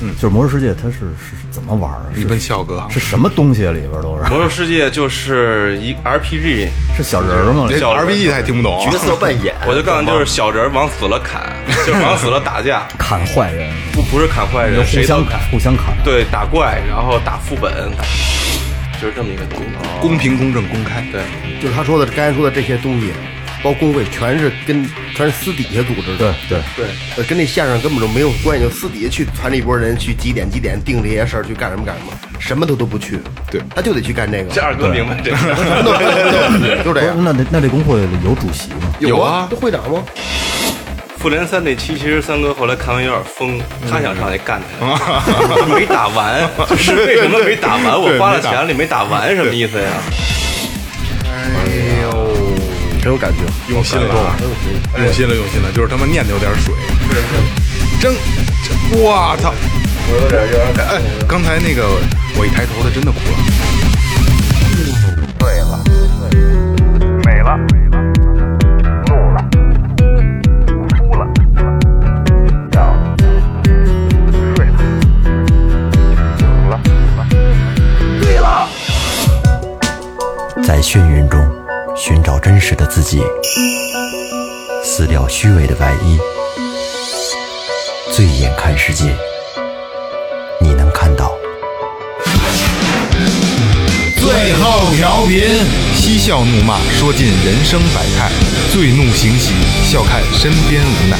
就是魔兽世界它是是怎么玩儿？一是问笑哥，是什么东西里边都是？魔兽世界就是一 RPG，是小人儿吗？这小 RPG 他也听不懂，角色扮演，我就告诉你，就是小人儿往死了砍，就是往死了打架，砍坏人，不不是砍坏人，互相砍，，互相砍。对，打怪，然后打副本，就是这么一个东西。公平、公正、公开。对，就是他说的刚才说的这些东西，包工会，全是跟全是私底下组织的。对对，对，跟那线上根本就没有关系，就私底下去传一波人去几点几点定这些事儿，去干什么干什么，什么都都不去，对他就得去干这个，这二哥明白这个。就这样。那那那这工会有主席吗？有啊这会长吗？复联三那期，其实三哥后来看完有点疯，他想上去干他，没打完，就 是为什么没打完？我花了钱了，你没打完，什么意思呀？哎有感觉，用心了啊，用心了，用心了，就是他妈念的有点水。真，真我操！我有点有点感哎，刚才那个我一抬头，他真的哭了。对了，美了，怒了，哭了，笑了，睡了，醒了，对了。在眩晕中寻找真实的自己，撕掉虚伪的外衣，醉眼看世界，你能看到。最后调频，嬉笑怒骂，说尽人生百态；醉怒行喜，笑看身边无奈。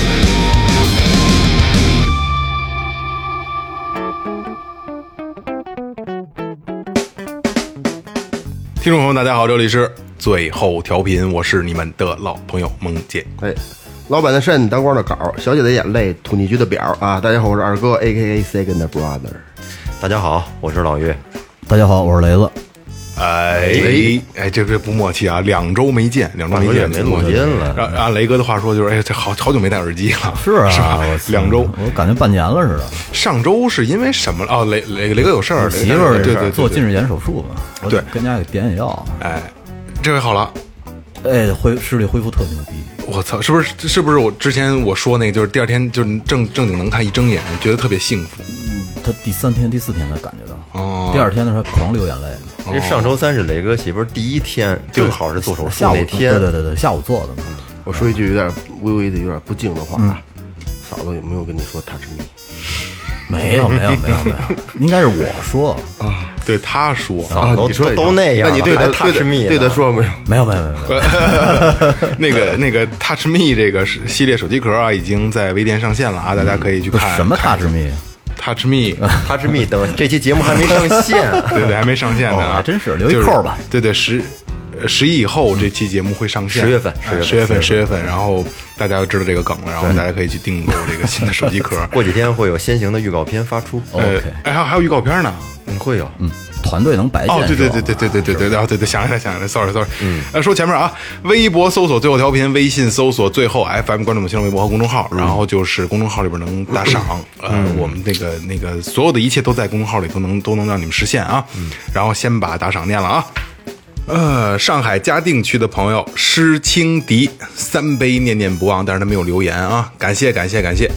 听众朋友，大家好，这里是最后调频，我是你们的老朋友萌姐。哎，老板的肾，当官的稿，小姐的眼泪，土地局的表啊！大家好，我是二哥，A K A Second Brother。大家好，我是老岳。大家好，我是雷子。哎哎，这这不默契啊！两周没见，两周没见，没录音了按按雷哥的话说，就是哎，这好好久没戴耳机了。是啊，是吧两周。我感觉半年了似的。上周是因为什么了？哦，雷雷雷哥有事儿，媳妇儿对对对，做近视眼手术嘛，对跟家给点眼药，哎，这回好了。哎，恢视力恢复特牛逼。我操，是不是是不是我之前我说那个，就是第二天就是正正经能看，一睁眼觉得特别幸福。嗯他第三天、第四天才感觉到，哦第二天的时候狂流眼泪，因为上周三是雷哥媳妇儿第一天，正好是做手术下午那天。对对对对，下午做的嘛。我说一句有点微微的有点不敬的话啊，嫂子有没有跟你说 touch me？没有没有没有没有，应该是我说。啊，对他说，啊，你说都那样。了，那你对他 touch 他 me 对他说没有？没有没有没有，那个那个 Touch Me 这个是系列手机壳啊，已经在微店上线了啊，大家可以去看。什么 touch me？Touch Me，touch me 等这期节目还没上线，对对，还没上线呢。真是留一扣吧。对对，十呃十一以后这期节目会上线，10月份10哎十月份，十月份，然后大家就知道这个梗了，然后大家可以去订购这个新的手机壳。过几天会有先行的预告片发出。呃 OK，哎，还有还有预告片呢。嗯，会有。嗯，团队能白见哦，对对对对对对对对，然后对对，想起来想起来，sorry sorry，嗯，呃，说前面啊，微博搜索最后调频，微信搜索最后 FM，关注我们新浪微博和公众号，然后就是公众号里边能打赏，呃，我们那个那个所有的一切都在公众号里都能都能让你们实现啊，然后先把打赏念了啊。呃，上海嘉定区的朋友施清迪三杯念念不忘，但是他没有留言啊，感谢感谢感谢。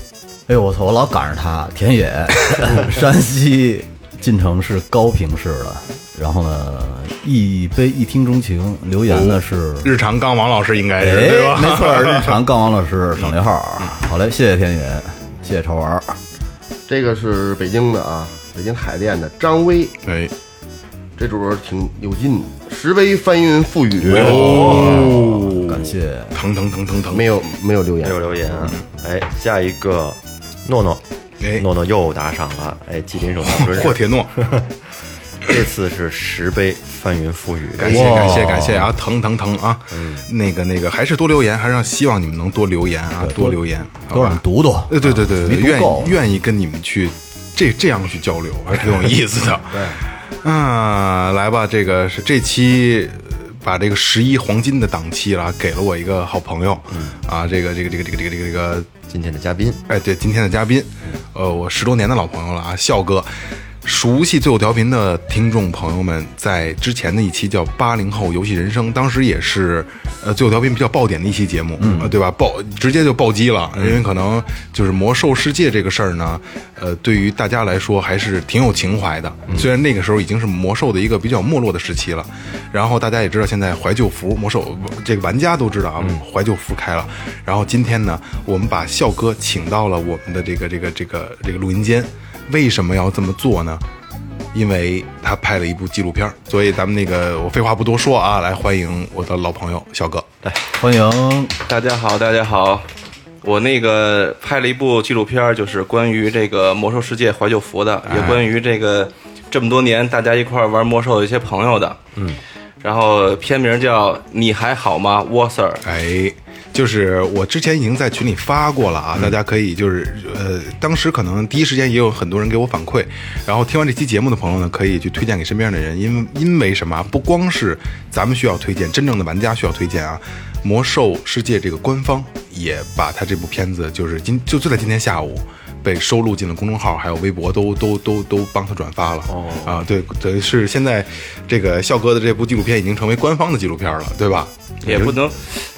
哎呦我操，我老赶上他，田野，山西晋城市高平市的。然后呢，一杯一听钟情，留言的是，日常刚王老师应该是哎对吧？，没错，日常杠王老师省略号。好嘞，谢谢田野，谢谢潮玩儿。这个是北京的啊，北京海淀的张威，哎，这主儿挺有劲，十杯翻云覆雨，哦，感谢疼疼疼疼疼，没有没有留言没，有留言啊。哎，下一个诺诺，哎诺诺又打赏了。哎，吉林省大春霍铁诺，这次是石碑翻云覆雨。感谢感谢感谢啊，疼疼疼啊！那个那个，还是多留言，还是让希望你们能多留言啊，多留言，好多让我们？读读。呃，对对对对，愿意愿意跟你们去这这样去交流，还是挺有意思的。对，嗯，来吧，这个是这期。把这个十一黄金的档期了，给了我一个好朋友，啊，这个这个这个这个这个这个这个今天的嘉宾，哎，对，今天的嘉宾，呃，我十多年的老朋友了啊，笑哥，熟悉最后调频的听众朋友们，在之前的一期叫《八零后游戏人生》，当时也是呃最后调频比较爆点的一期节目，嗯，对吧？爆直接就暴击了，因为可能就是魔兽世界这个事儿呢，呃，对于大家来说还是挺有情怀的。虽然那个时候已经是魔兽的一个比较没落的时期了，然后大家也知道现在怀旧服魔兽这个玩家都知道啊，怀旧服开了。然后今天呢，我们把笑哥请到了我们的这个这个这个这个录音间。为什么要这么做呢？因为他拍了一部纪录片儿，所以咱们那个我废话不多说啊，来欢迎我的老朋友小哥。来欢迎大家好，大家好，我那个拍了一部纪录片儿，就是关于这个魔兽世界怀旧服的，也关于这个这么多年大家一块儿玩魔兽的一些朋友的。嗯，然后片名叫《你还好吗，Wasser》。哎，就是我之前已经在群里发过了啊，大家可以就是呃，当时可能第一时间也有很多人给我反馈，然后听完这期节目的朋友呢，可以去推荐给身边的人，因为因为什么啊？不光是咱们需要推荐，真正的玩家需要推荐啊。魔兽世界这个官方也把他这部片子，就是今就就在今天下午。被收录进了公众号，还有微博，都都都都帮他转发了。哦啊，对，等于是现在这个笑哥的这部纪录片已经成为官方的纪录片了，对吧？也不能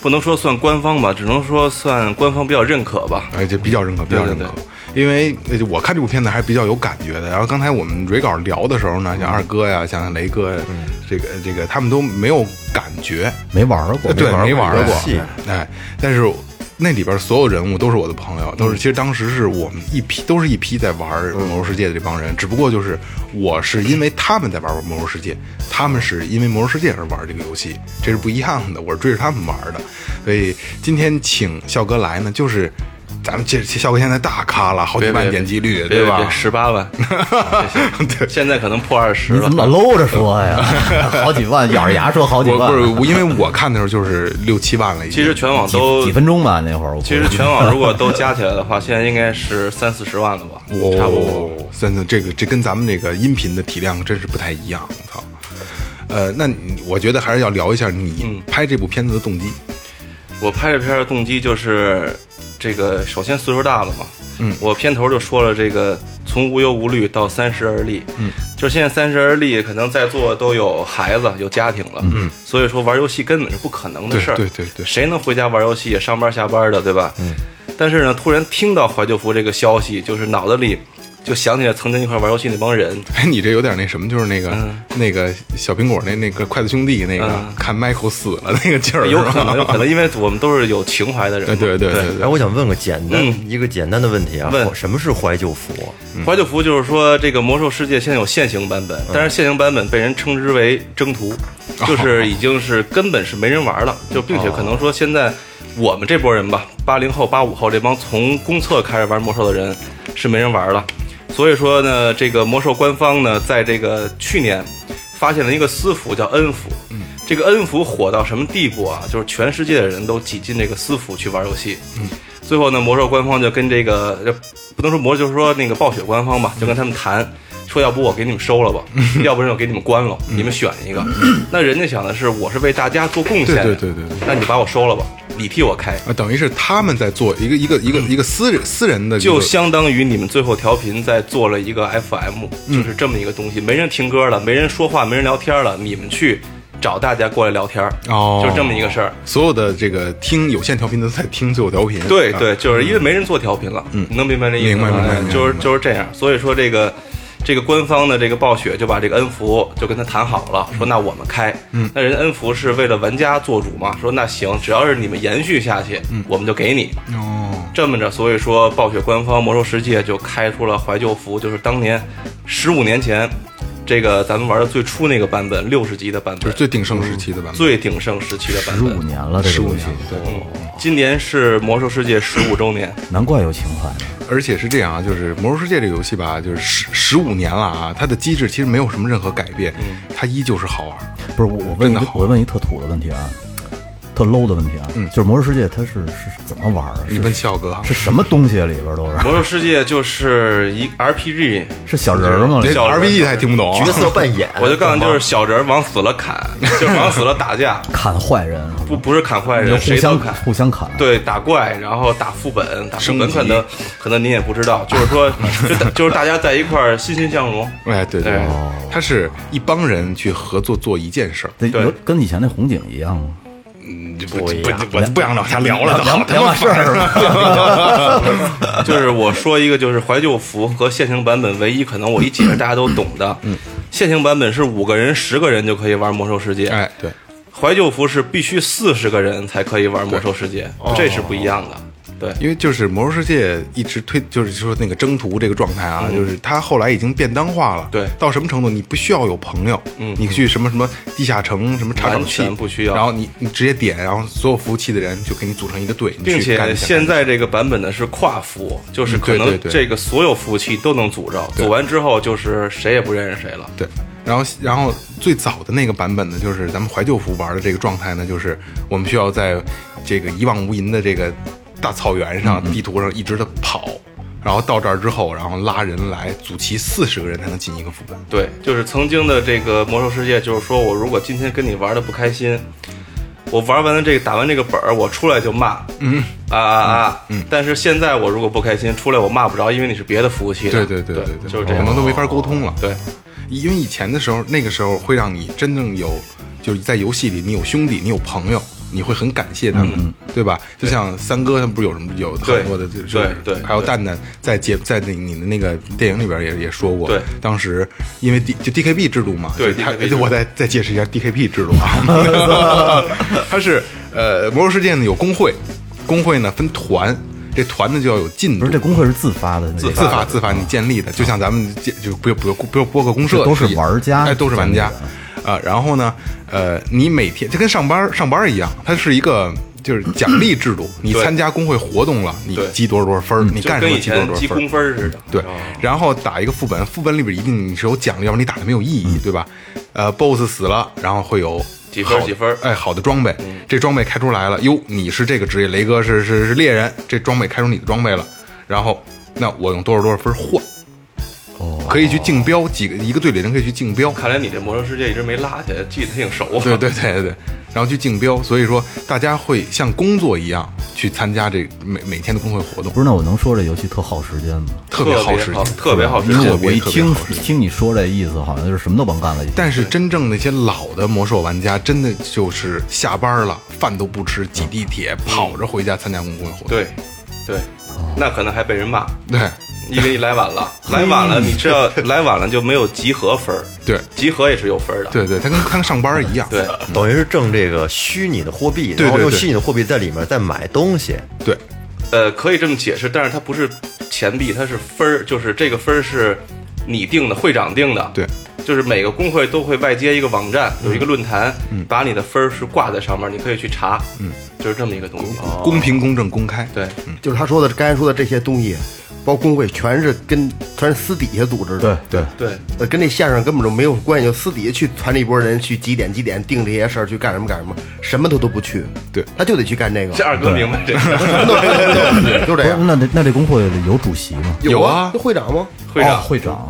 不能说算官方吧，只能说算官方比较认可吧。哎，就比较认可，比较认可。对因为呃我看这部片子还是比较有感觉的。然后刚才我们蕊稿聊的时候呢，像二哥呀，像雷哥呀，这个这个他们都没有感觉，没玩过，呃对，没玩过过。哎，但是那里边所有人物都是我的朋友，都是其实当时是我们一批，都是一批在玩魔兽世界的这帮人，只不过就是我是因为他们在玩魔兽世界，他们是因为魔兽世界而玩这个游戏，这是不一样的。我是追着他们玩的，所以今天请笑哥来呢，就是咱们这效果现在大咖了，好几万点击率，对吧？十八万，对。现在可能破二十了你怎么。老搂着说呀？好几万，咬着牙说好几万，不是，因为我看的时候就是六七万了，已经。其实全网都几，分钟吧那会儿。其实全网如果都加起来的话，现在应该是三四十万了吧，差不多。哦，真的，这个这跟咱们这个音频的体量真是不太一样，我操。呃，那我觉得还是要聊一下你拍这部片子的动机。我拍这片的动机就是，这个首先岁数大了嘛，嗯，我片头就说了，这个从无忧无虑到三十而立，嗯，就是现在三十而立，可能在座都有孩子有家庭了，嗯，所以说玩游戏根本是不可能的事儿，对对对对。谁能回家玩游戏上班下班的，对吧？嗯，但是呢，突然听到怀旧服这个消息，就是脑子里就想起来曾经一块玩游戏那帮人，哎，你这有点那什么，就是那个、那个小苹果那那个筷子兄弟那个、嗯。看 Michael 死了那个劲儿，有可能，有可能，因为我们都是有情怀的人嘛，对对对对哎，我想问个简单、嗯。一个简单的问题啊，问。什么是怀旧服？怀旧服就是说，这个魔兽世界现在有现行版本，但是现行版本被人称之为征途，就是已经是根本是没人玩了，就并且可能说现在我们这波人吧，八零后、八五后这帮从公测开始玩魔兽的人是没人玩了，所以说呢，这个魔兽官方呢，在这个去年发现了一个私服叫恩服，这个恩服火到什么地步啊？就是全世界的人都挤进这个私服去玩游戏。嗯最后呢，魔兽官方就跟这个呃不能说魔，就是说那个暴雪官方吧，就跟他们谈，说要不我给你们收了吧，要不然我给你们关了，你们选一个。那人家想的是，我是为大家做贡献，对对对对对那你把我收了吧，你替我开。啊，等于是他们在做一个一个一个一个私人私人的，就相当于你们最后调频在做了一个 FM，就是这么一个东西，没人听歌了，没人说话，没人聊天了，你们去找大家过来聊天，哦，就是这么一个事儿。所有的这个听有线调频的都在听最后调频，啊对对，就是因为没人做调频了，嗯，能明白这意思吗？明白明白哎就是就是这样，所以说这个这个官方的这个暴雪就把这个恩福就跟他谈好了，说那我们开，嗯，那人家恩福是为了玩家做主嘛，说那行，只要是你们延续下去，嗯，我们就给你，哦，这么着，所以说暴雪官方魔兽世界就开出了怀旧服，就是当年十五年前这个咱们玩的最初那个版本，六十级的版本，就是最鼎盛时期的版本，最鼎盛时期的版本。十五。年了，这个游戏，对。今年是魔兽世界十五周年，难怪有情怀。而且是这样啊，就是《魔兽世界》这个游戏吧，就是十十五年了啊，它的机制其实没有什么任何改变，它依旧是好玩。不是我，我问的好我问一特土的问题啊，特 low 的问题啊，嗯就是魔兽世界它是是怎么玩的？你问笑哥，是什么东西里边都是？魔兽世界就是一 RPG，是小人儿吗？这小人 RPG 他也听不懂，角色扮演，我就告诉你，就是小人儿往死了砍，就是往死了打架，砍坏人不不是砍坏人，互相谁都砍。互相砍。对，打怪，然后打副本，打副本可能可能您也不知道，就是说，就大就是大家在一块儿欣欣向荣。哎，对对对，他是一帮人去合作做一件事儿，对，对有跟以前那红警一样吗？嗯，不不不，我不想往下聊了，聊聊完事儿吧。就是我说一个，就是怀旧服和现行版本唯一可能我一解释大家都懂的。嗯，现行版本是五个人、十个人就可以玩魔兽世界，哎，对，怀旧服是必须四十个人才可以玩魔兽世界，这是不一样的。对，因为就是魔兽世界一直推，就是说那个征途这个状态啊，就是它后来已经便当化了。对。到什么程度，你不需要有朋友，嗯。你去什么什么地下城什么查找完器全不需要。然后你你直接点，然后所有服务器的人就给你组成一个队，并且现在这个版本呢是跨服，就是可能这个所有服务器都能组着，组完之后就是谁也不认识谁了。对，然后然后最早的那个版本呢，就是咱们怀旧服玩的这个状态呢，就是我们需要在这个一望无垠的这个大草原上、地图上一直的跑，然后到这儿之后，然后拉人来组齐四十个人才能进一个副本。对，就是曾经的这个魔兽世界，就是说我如果今天跟你玩的不开心，我玩完了这个打完这个本儿，我出来就骂，嗯啊啊啊，嗯。但是现在我如果不开心，出来我骂不着，因为你是别的服务器的。对对对对对对，就是这样。可能都没法沟通了。对，因为以前的时候，那个时候会让你真正有，就是在游戏里你有兄弟，你有朋友，你会很感谢他们，对吧？就像三哥他们不是有什么有很多的，就是对对还有蛋蛋在节在那你的那个电影里边也也说过，对。当时因为 D 就 DKB 制度嘛，对他我再再解释一下 DKB 制度啊，它是呃魔兽世界呢有工会，工会呢分团。这团呢就要有进度，不是这工会是自发的，自发自发你建立的，就像咱们建就不不不不播个公社都是玩家哎，都是玩家啊。然后呢，呃，你每天就跟上班上班一样，它是一个就是奖励制度。你参加工会活动了，你积多少多少分儿，你干什么积多少多少分儿。分儿似的。对，然后打一个副本，副本里边一定你是有奖励，要不然你打的没有意义，对吧？呃，BOSS 死了，然后会有几分好几分嗯哎，好的装备，这装备开出来了，哟，你是这个职业，雷哥是是是猎人，这装备开出你的装备了，然后那我用多少多少分换，哦，可以去竞标，几个一个队里人可以去竞标，看来你这魔兽世界一直没落下，记得挺熟。对 对对对对，然后去竞标，所以说大家会像工作一样去参加这每每天的工会活动不，是，那我能说这游戏特耗时间吗？特别耗时间，特别耗时间。因为我我一听听你说这意思，好像就是什么都甭干了。但是真正那些老的魔兽玩家，真的就是下班了，饭都不吃，挤地铁，跑着回家参加工会活动。对对，那可能还被人骂，对因为你来晚了，来晚了，你知道来晚了就没有集合分儿，对集合也是有分儿的。对对，他跟他跟上班一样。对，等于是挣这个虚拟的货币，然后用虚拟的货币在里面再买东西。对呃，可以这么解释，但是它不是钱币，它是分儿，就是这个分儿是你定的，会长定的。对，就是每个工会都会外接一个网站，有一个论坛，把你的分儿是挂在上面，你可以去查。嗯，就是这么一个东西。公平、公正、公开。对，就是他说的刚才说的这些东西，包括工会，全是跟全是私底下组织的。对对，对，呃，跟那线上根本就没有关系，就私底下去团了一波人去几点几点定这些事儿，去干什么干什么，什么他都不去，对他就得去干这个，这二哥明白这个。就这样。那这那这工会有主席吗？有啊会长吗？哦会长，会长，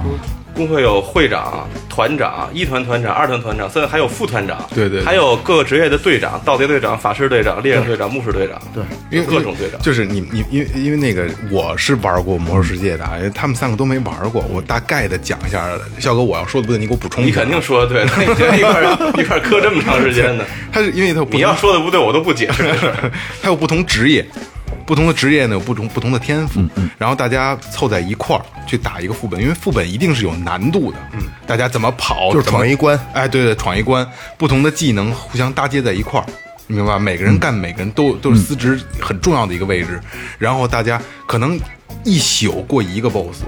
工会有会长、团长、一团团长、二团团长，甚至还有副团长。对对对还有各个职业的队长，盗贼队长、法师队长、猎人队长、牧师队长。对，因为各种队长。就是你你因为因为那个我是玩过魔兽世界的，因为他们三个都没玩过，我大概的讲一下。笑哥，我要说的不对，你给我补充。你肯定说的对，那你这一块一块磕这么长时间呢？他是因为他你要说的不对，我都不解释。他有不同职业，不同的职业呢有不同不同的天赋，然后大家凑在一块儿去打一个副本，因为副本一定是有难度的，嗯，大家怎么跑，就是闯一关，哎，对对，闯一关，不同的技能互相搭接在一块儿。你明白吧？每个人干每个人都都是司职很重要的一个位置，然后大家可能一宿过一个 boss，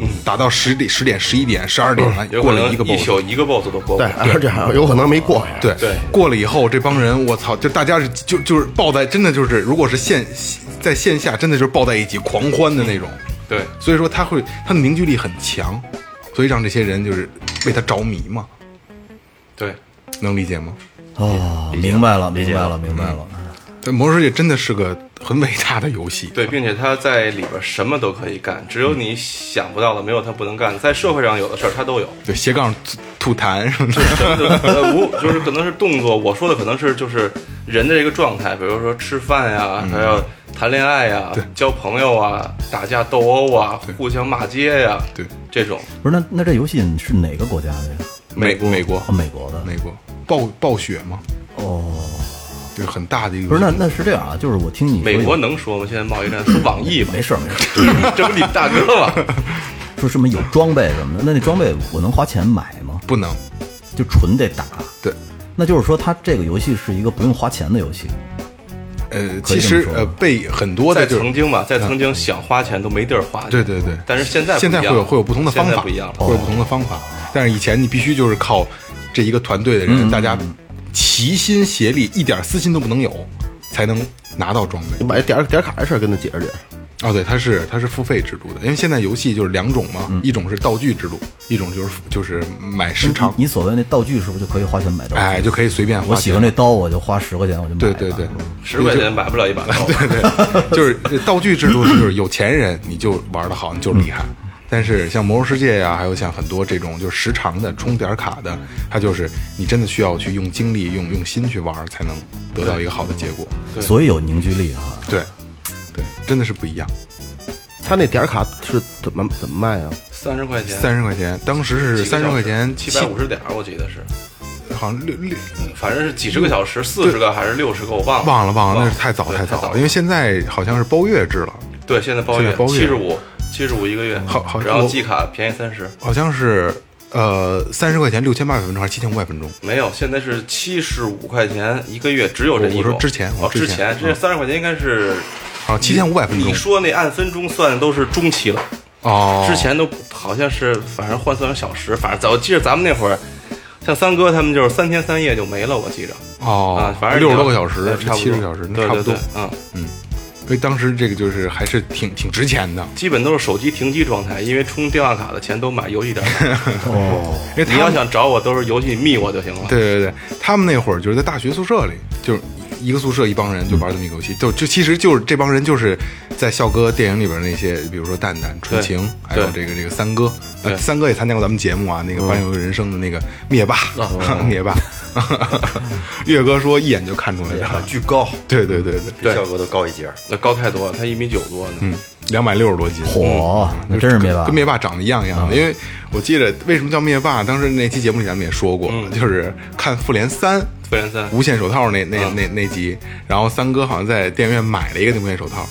嗯，打到十点、十点、十一点、十二点了，过了一个 boss，一宿一个 boss 都过不对了。，而且还有可能没过。对对过了以后，这帮人我操，就大家是就就是抱在，真的就是，如果是线在线下，真的就是抱在一起狂欢的那种。对，所以说他会他的凝聚力很强，所以让这些人就是为他着迷嘛，对，能理解吗？哦，明白了明白了，明白了。这《魔兽世界》真的是个很伟大的游戏。对，并且他在里边什么都可以干，只有你想不到的，没有他不能干的。在社会上有的事儿他都有，对，斜杠吐痰什么的。无就是可能是动作，我说的可能是就是人的这个状态，比如说吃饭呀，还要谈恋爱呀、交朋友啊、打架斗殴啊、互相骂街呀，对，这种不是那那这游戏是哪个国家的呀？美国美国哦，美国的。美国暴暴雪吗，哦，就是很大的一个。不是那那是这样啊，就是我听你美国能说吗？现在贸易战说网易吧，没事儿没事儿，这不你大哥吗？说什么有装备什么的，那那装备我能花钱买吗？不能，就纯得打。对，那就是说，它这个游戏是一个不用花钱的游戏。呃，其实呃被很多的在就是曾经吧，在曾经想花钱都没地儿花去。对对对，但是现在现在会有会有不同的方法，不一样了。会有不同的方法。但是以前你必须就是靠这一个团队的嗯人，大家齐心协力，一点私心都不能有，才能拿到装备你。买点点卡的事儿跟他解释解释。哦，对，它是它是付费制度的，因为现在游戏就是两种嘛，嗯一种是道具制度，一种就是就是买时长，你所谓那道具是不是就可以花钱买道具？哎，就可以随便花。我喜欢这刀，我就花十块钱，我就买。对对对，十块钱买不了一把刀。对对，就是呃道具制度，就是有钱人你就玩的好，你就厉害。但是像魔兽世界呀、还有像很多这种就是时长的充点卡的，它就是你真的需要去用精力、用用心去玩，才能得到一个好的结果。所以有凝聚力啊。对，对，真的是不一样。他那点卡是怎么怎么卖啊？三十块钱，三十块钱，当时是三十块钱，七百五十点，我记得是，好像六六。反正是几十个小时，四十个还是六十个，我忘了，忘了忘了，那是太早太太早了，因为现在好像是包月制了，对，现在包月。现在包月。七十五，七十五一个月，好好然后我季卡便宜三十，好像是呃三十块钱六千八百分钟还是七千五百分钟？没有，现在是七十五块钱一个月，只有这一种。我说之前我哦，之前。这三十块钱应该是啊七千五百分钟。你。说那按分钟算的都是中期了，哦，之前都好像是反正换算成小时，反正早我记得咱们那会儿，像三哥他们就是三天三夜就没了，我记着。哦啊，，反正六十多个小时，差不多。七十个小时，那差不多。对对对。，嗯，所以当时这个就是还是挺挺值钱的，基本都是手机停机状态，因为充电话卡的钱都买游戏点卡。哦，因为他要想找我，都是游戏密我就行了。对对对，他们那会儿就是在大学宿舍里，就是一个宿舍一帮人就玩这么一个游戏，就就其实就是这帮人就是在笑哥电影里边那些，比如说蛋蛋、纯情，还有这个这个三哥，呃，三哥也参加过咱们节目啊，那个《环游人生》的那个灭霸，灭霸，岳哥说一眼就看出来了，巨高，对对对对，比效果都高一截儿。那高太多了，他一米九多呢。嗯，两百六十多斤，嚯，那真是灭霸。跟。灭霸长得一样一样的。因为我记得为什么叫灭霸，当时那期节目里咱们也说过，就是看《复联三》复联三，无限手套那那嗯。那那集，然后三哥好像在电影院买了一个那无限手套，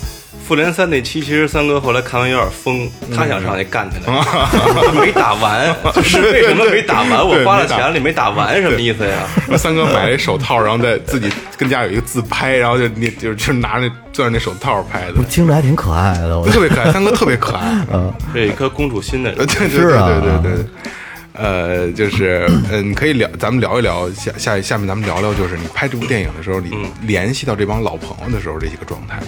复联三那期，其实三哥后来看完有点疯，他想上去干起来，没打完，就是为什么没打完？我花了钱了，你没打完，什么意思呀？三哥买了一手套，然后在自己跟家有一个自拍，然后就那就就拿着那攥着那手套拍的，听着还挺可爱的，我特别可爱。三哥特别可爱，嗯这一颗公主心的呃，人，对对是啊对对对对。呃，就是，嗯，你可以聊，咱们聊一聊下下下面咱们聊聊，就是你拍这部电影的时候，你联系到这帮老朋友的时候，这些个状态。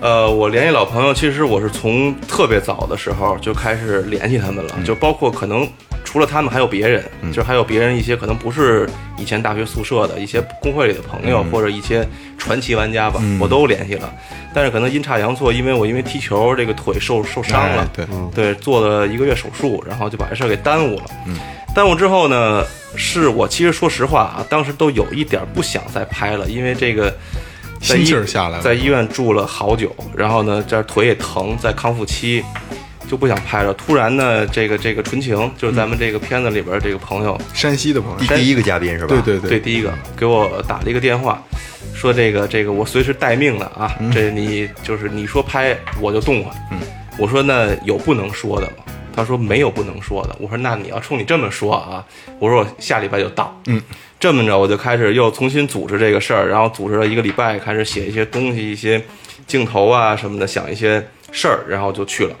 呃，我联系老朋友，其实我是从特别早的时候就开始联系他们了，就包括可能除了他们还有别人，就还有别人一些可能不是以前大学宿舍的一些工会里的朋友，或者一些传奇玩家吧，我都联系了。但是可能阴差阳错，因为我因为踢球这个腿受受伤了哎，对，对，做了一个月手术，然后就把这事儿给耽误了。嗯，耽误之后呢，是我其实说实话啊，当时都有一点不想再拍了，因为这个在气儿下来了在医院住了好久，然后呢，这腿也疼，在康复期。就不想拍了。突然呢，这个这个纯情，就是咱们这个片子里边这个朋友，山西的朋友，第第一个嘉宾是吧？对对对，第一个给我打了一个电话，说这个这个我随时待命的啊，这你就是你说拍我就动换。嗯，我说那有不能说的吗？他说没有不能说的。我说那你要冲你这么说啊，我说我下礼拜就到。嗯，这么着我就开始又重新组织这个事儿，然后组织了一个礼拜，开始写一些东西，一些镜头啊什么的，想一些事儿，然后就去了。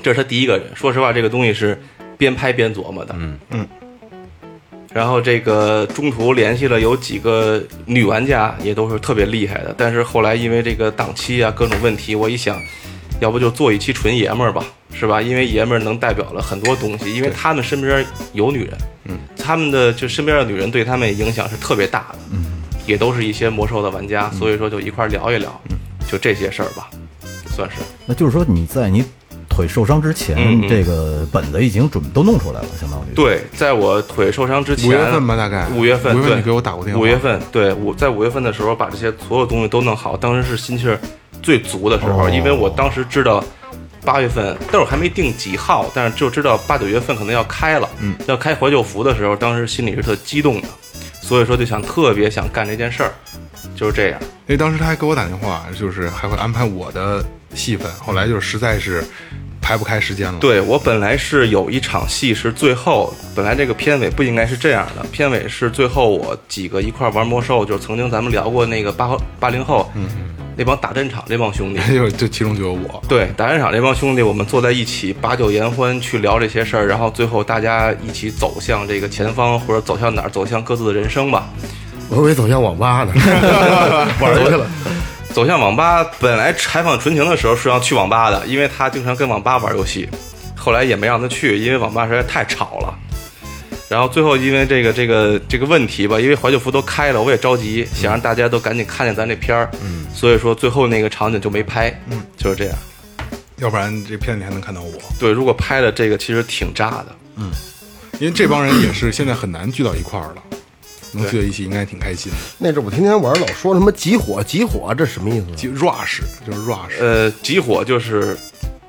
这是他第一个人。说实话，这个东西是边拍边琢磨的。嗯嗯。然后这个中途联系了有几个女玩家，也都是特别厉害的。但是后来因为这个档期啊各种问题，我一想，要不就做一期纯爷们儿吧，是吧？因为爷们儿能代表了很多东西，因为他们身边有女人，嗯，他们的就身边的女人对他们影响是特别大的，嗯。也都是一些魔兽的玩家，所以说就一块儿聊一聊，就这些事儿吧，算是。那就是说你在你腿受伤之前，嗯嗯这个本子已经准都弄出来了，相当于。对，在我腿受伤之前，五月份吧大概五月份，对五月份你给我打过电话五月份，对，我在五月份的时候把这些所有东西都弄好，当时是心气儿最足的时候，哦因为我当时知道八月份，但是我还没定几号，但是就知道八九月份可能要开了，嗯，要开怀旧服的时候，当时心里是特激动的，所以说就想特别想干这件事儿，就是这样。因为当时他还给我打电话，就是还会安排我的戏份，后来就实在是排不开时间了。，对我本来是有一场戏是最后，本来这个片尾不应该是这样的，片尾是最后我几个一块玩魔兽，就是曾经咱们聊过那个八八零后，嗯，那帮打战场那帮兄弟，就就其中就有我。对，打战场那帮兄弟，我们坐在一起把酒言欢，去聊这些事儿，然后最后大家一起走向这个前方，或者走向哪儿，走向各自的人生吧。我以为走向网吧呢，玩去了。走向网吧，本来采访纯情的时候是要去网吧的，因为他经常跟网吧玩游戏，后来也没让他去，因为网吧实在太吵了。然后最后因为这个这个这个问题吧，因为怀旧服都开了，我也着急，想让大家都赶紧看见咱这片儿，嗯，所以说最后那个场景就没拍，嗯，就是这样。要不然这片子里还能看到我。对，如果拍了这个，其实挺炸的。嗯因为这帮人也是现在很难聚到一块儿了，能聚在一起应该挺开心的。那阵儿我天天玩，老说什么集火集火，这什么意思？就 rush 就是 rush，呃，集火就是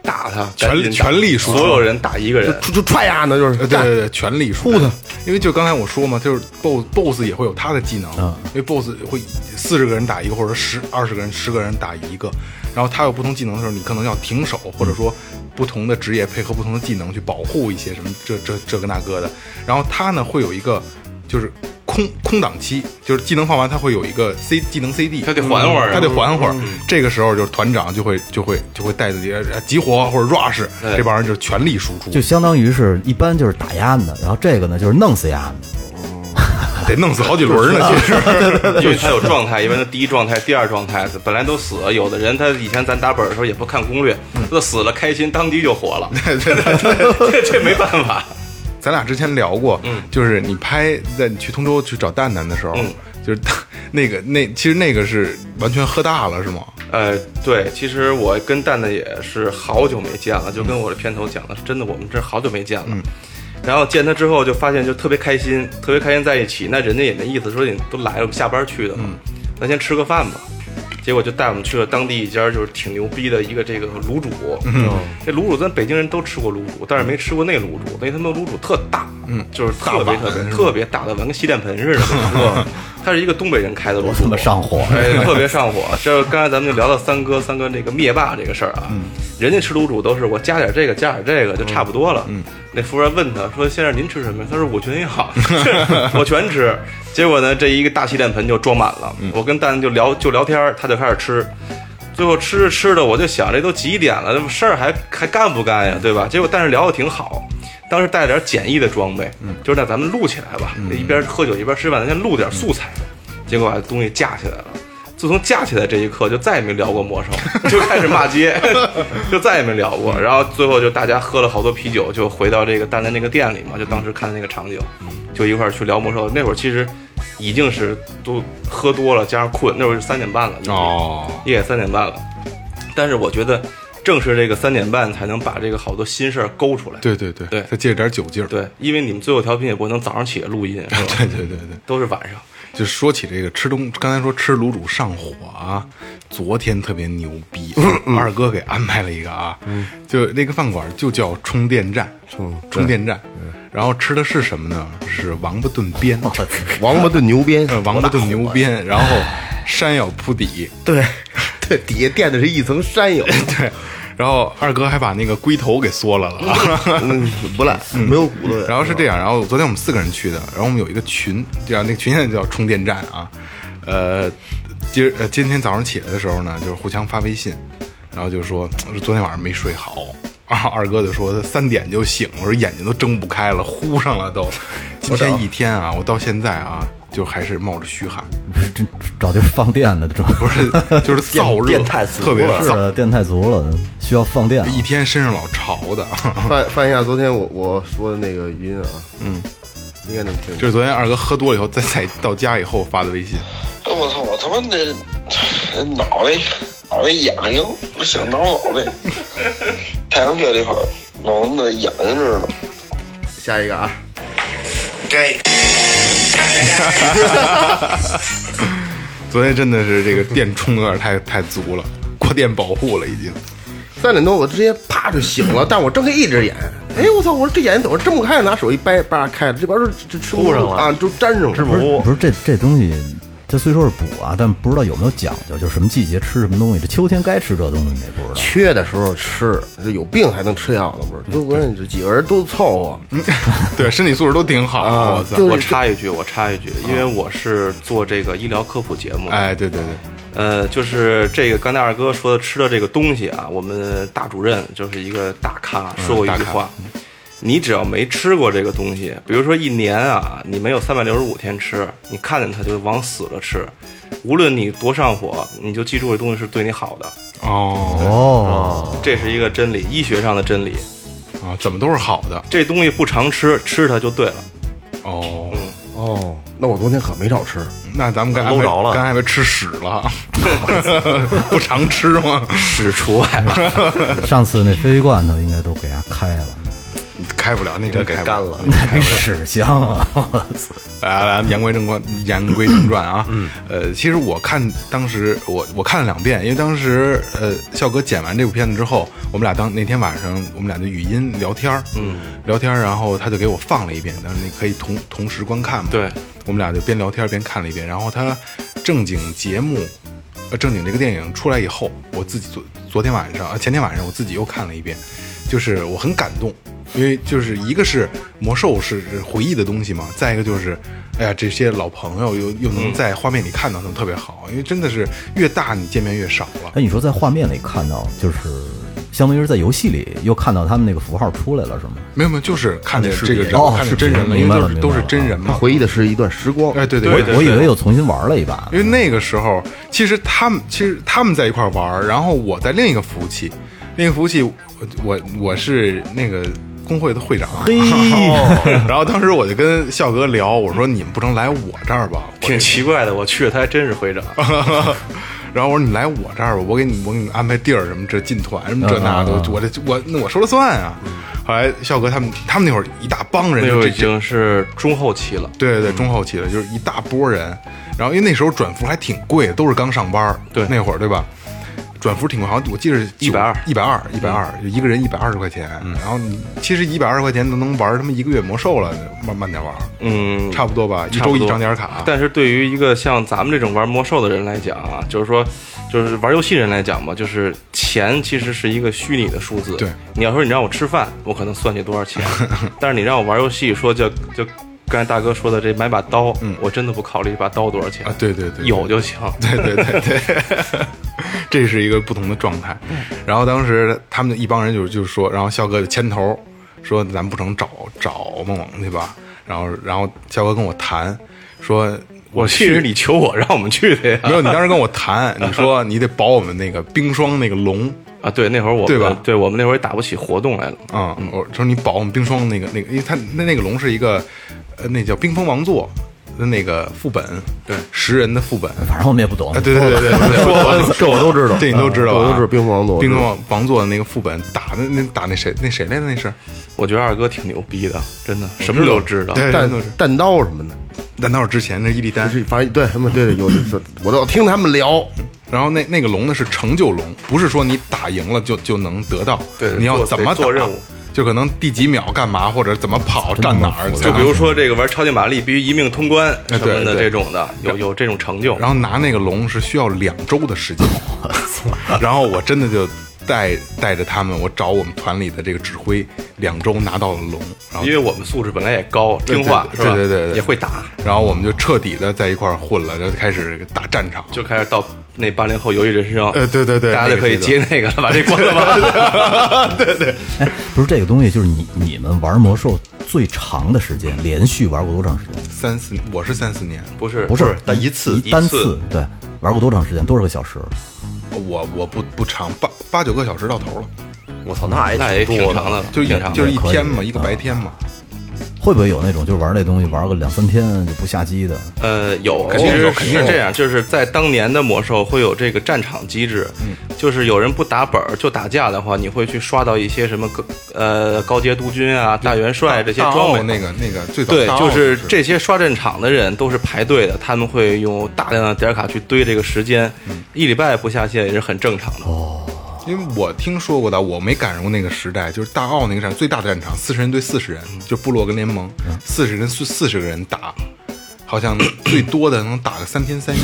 打他，全力全力输出所有人打一个人。就就踹呀那，就是呃，对对对，全力出他。因为就刚才我说嘛，就是 boss boss 也会有他的技能，因为 boss 会四十个人打一个，或者十二十个人、十个人打一个，然后他有不同技能的时候，你可能要停手，或者说不同的职业配合不同的技能去保护一些什么这这这个那个的。然后他呢会有一个就是空空档期，就是技能放完，他会有一个 C 技能 CD，他得缓会儿啊他得缓会儿。这个时候就是团长就会就会就会带着你呃集火或者 rush 这帮人就是全力输出，就相当于是一般就是打压的，然后这个呢就是弄死压的。得弄死好几轮呢，其实。因为他有状态，因为他第一状态、第二状态本来都死了，有的人他以前咱打本的时候也不看攻略，他死了开心，当即就火了。对对对，这这没办法。咱俩之前聊过，嗯就是你拍在你去通州去找蛋蛋的时候，嗯就是 那个那其实那个是完全喝大了是吗？呃，对，其实我跟蛋蛋也是好久没见了，就跟我的片头讲的是真的，我们这好久没见了。然后见他之后就发现就特别开心，特别开心在一起。那人家也没意思说你都来了，我们下班去的嘛，那先吃个饭吧。结果就带我们去了当地一家就是挺牛逼的一个这个卤煮。这卤煮咱北京人都吃过卤煮，但是没吃过那卤煮，那他妈卤煮特大，嗯，就是特别特别特别大的碗，跟洗脸盆似的。它是一个东北人开的卤煮，这么上火，哎，特别上火。这刚才咱们就聊到三哥，三哥这个灭霸这个事儿啊，人家吃卤煮都是我加点这个，加点这个就差不多了。嗯，那服务员问他说：“先生您吃什么？”他说：“我全要，我全吃。”结果呢，这一个大洗脸盆就装满了。我跟蛋蛋就聊就聊天儿，他就开始吃。最后吃着吃着，我就想这都几点了，这事儿还还干不干呀，对吧？结果但是聊的挺好，当时带了点简易的装备，就是那咱们录起来吧，一边喝酒一边吃饭，咱先录点素材。结果把东西架起来了。自从架起来这一刻，就再也没聊过魔兽，就开始骂街，就再也没聊过。然后最后就大家喝了好多啤酒，就回到这个蛋蛋那个店里嘛，就当时看的那个场景，就一块儿去聊魔兽。那会儿其实已经是都喝多了，加上困，那会儿是三点半了，哦，夜三点半了。但是我觉得，正是这个三点半才能把这个好多心事儿勾出来。对对对对再借着点酒劲儿。对，因为你们最后调频也不能早上起来录音，是吧 对对对对，都是晚上。就说起这个吃东，刚才说吃卤煮上火啊，昨天特别牛逼，二哥给安排了一个啊，就那个饭馆就叫充电站，充电站，然后吃的是什么呢？是王八炖鞭，王八炖牛鞭，呃王八炖牛鞭，然后山药铺底，对对，底下垫的是一层山药，对，然后二哥还把那个龟头给缩了了啊。嗯，不烂，没有骨头的。然后是这样，然后昨天我们四个人去的，然后我们有一个群，这样那个群现在叫充电站啊，呃，今儿呃今天早上起来的时候呢，就是互相发微信，然后就说说昨天晚上没睡好，啊，二哥就说他三点就醒了，说眼睛都睁不开了，呼上了都。今天一天啊，我到现在啊，就还是冒着虚汗，这找地儿放电的，这不是就是燥热，电太足特别燥，是的电太足了，需要放电啊。一天身上老潮的。翻翻一下昨天我我说的那个语音啊，嗯，应该能听见。这是昨天二哥喝多了以后，在在到家以后发的微信。我操！我他妈的脑袋脑袋痒痒，我想挠脑袋。太阳穴这块儿弄得痒痒着呢。下一个啊，该 昨天真的是这个电充的有点太太足了，过电保护了已经。三点多我直接啪就醒了，但我睁开一只眼，哎我操！我说这眼睛怎么睁不开？拿手一掰，叭开了，这边是这吃糊上了啊，就粘上了。不是不是这这东西，它虽说是补啊，但不知道有没有讲究，就是什么季节吃什么东西。这秋天该吃这东西，你也不知道。缺的时候吃，这有病还能吃药呢，不是？就关键这几个人都凑合，对，身体素质都挺好。啊我操！就我插一句，我插一句，因为我是做这个医疗科普节目，哎，对对对，呃，就是这个刚才二哥说的吃的这个东西啊，我们大主任就是一个大咖，说过一句话：你只要没吃过这个东西，比如说一年啊，你没有三百六十五天吃，你看见它就往死了吃，无论你多上火，你就记住这东西是对你好的，哦。哦，这是一个真理，医学上的真理。啊，怎么都是好的。这东西不常吃，吃它就对了。哦。哦，那我昨天可没少吃，那咱们刚才搂着了。刚才被吃屎了，不常吃吗？屎除外了，上次那鲱鱼罐头应该都给它开了，开不了，那车给开干了。那比屎香啊！来来，言归正传，言归正传啊。嗯，呃，其实我看当时我我看了两遍，因为当时呃，笑哥剪完这部片子之后，我们俩当那天晚上我们俩就语音聊天儿嗯，聊天儿，然后他就给我放了一遍，但是你可以同同时观看嘛。对，我们俩就边聊天边看了一遍，然后他正经节目。呃，正经这个电影出来以后，我自己昨昨天晚上啊，前天晚上我自己又看了一遍，就是我很感动，因为就是一个是魔兽是是回忆的东西嘛，再一个就是，哎呀，这些老朋友又又能在画面里看到他们特别好，因为真的是越大你见面越少了。哎，你说在画面里看到，就是相当于是在游戏里又看到他们那个符号出来了，是吗？没有没有，就是看见这个人，哦看见是真人了，因明白为都是都是明白了真人嘛。回忆的是一段时光。哎，对对我对，我以为又重新玩了一把因为那个时候，其实他们其实他们在一块玩儿，然后我在另一个服务器，另一个服务器，我我我是那个工会的会长。嘿，然后当时我就跟笑哥聊，我说你们不能来我这儿吧？挺奇怪的。我去了，他还真是会长。然后我说你来我这儿吧，我给你我给你安排地儿什么这进团什么这那的，我这我那我说了算啊。后来笑哥他们他们那会儿一大帮人，那会儿已就这些经是中后期了。对对对，中后期了，就是一大波人。然后因为那时候转服还挺贵的，都是刚上班儿对那会儿对吧？转服挺贵，好像我记得是120一百二，一百二，就一个人一百二十块钱。然后你其实一百二十块钱都能玩他妈一个月魔兽了，慢慢点玩，嗯，差不多吧？一周一张点卡。但是对于一个像咱们这种玩魔兽的人来讲啊，就是说，就是玩游戏人来讲嘛，就是钱其实是一个虚拟的数字。对，你要说你让我吃饭，我可能算你多少钱，但是你让我玩游戏，说叫就刚才大哥说的这买把刀，嗯我真的不考虑这把刀多少钱嗯啊，对对对，有就行。对对对对，这是一个不同的状态。然后当时他们一帮人就就说，然后肖哥就牵头说，咱们不成找找梦梦去吧。然后然后肖哥跟我谈说，我去是你求我让我们去的呀。没有，你当时跟我谈，你说你得保我们那个冰霜那个龙。啊，对，那会儿我们对吧对我们那会儿也打不起活动来了。啊、我说你保我们冰霜那个那个，因为他那那个龙是一个，呃，那叫冰封王座的那个副本，对，十人的副本。反正我们也不懂啊，。对对对对对，说这我都知道这你都知道我都知道冰封王座冰封王王座的那个副本打那那打那谁那谁来的？那是我觉得二哥挺牛逼的，真的什么都知道。对，弹。弹刀什么的，弹刀是之前那伊利丹，是反正对他们对对有这我都听他们聊，然后那那个龙呢是成就龙，不是说你打赢了就就能得到，对你要怎么做任务，就可能第几秒干嘛，或者怎么跑站哪儿，就比如说这个玩超级玛丽必须一命通关什么的这种的，有有这种成就。然后拿那个龙是需要两周的时间，然后我真的就带带着他们，我找我们团里的这个指挥，两周拿到了龙，然后因为我们素质本来也高，听话对是吧？对对对对也会打，然后我们就彻底的在一块儿混了，就开始打战场。就开始到那八零后游戏人生。呃，对对对，大家就可以接那个了，把这关了吧。对 对，哎，不是这个东西，就是你你们玩魔兽最长的时间，连续玩过多长时间？三四，我是三四年，不是不是，但一次单一次次对，玩过多长时间？多少个小时？我我不不长，八八九个小时到头了，我操，那也那也挺多的挺长的，就一挺长的就是一天嘛，一个白天嘛。会会不会有那种就是玩那东西玩个两三天就不下机的？呃，有，肯定其实肯定是这样，就是在当年的魔兽会有这个战场机制，嗯，就是有人不打本儿就打架的话，你会去刷到一些什么高呃高阶督军啊、大元帅这些装备。那个那个最早对就是这些刷战场的人都是排队的，他们会用大量的点卡去堆这个时间，一礼拜不下线也是很正常的。因为我听说过的，我没赶上过那个时代，就是大奥那个战最大的战场，四十人对四十人，就部落跟联盟，四十人四四十个人打，好像最多的能打个三天三夜。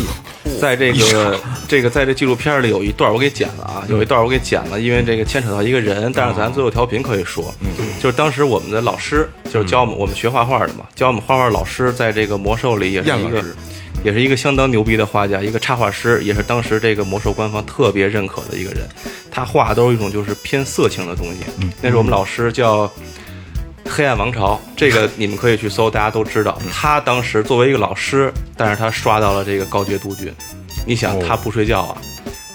在这个这个在这纪录片里有一段我给剪了啊，有一段我给剪了，因为这个牵扯到一个人，但是咱最后调频可以说，就是当时我们的老师就是教我们我们学画画的嘛，教我们画画老师在这个魔兽里也是一个燕老师也是一个相当牛逼的画家，一个插画师，也是当时这个魔兽官方特别认可的一个人。他画的都是一种就是偏色情的东西，嗯那是我们老师叫。黑暗王朝，这个你们可以去搜，大家都知道。他当时作为一个老师，但是他刷到了这个高阶督军。你想，他不睡觉啊，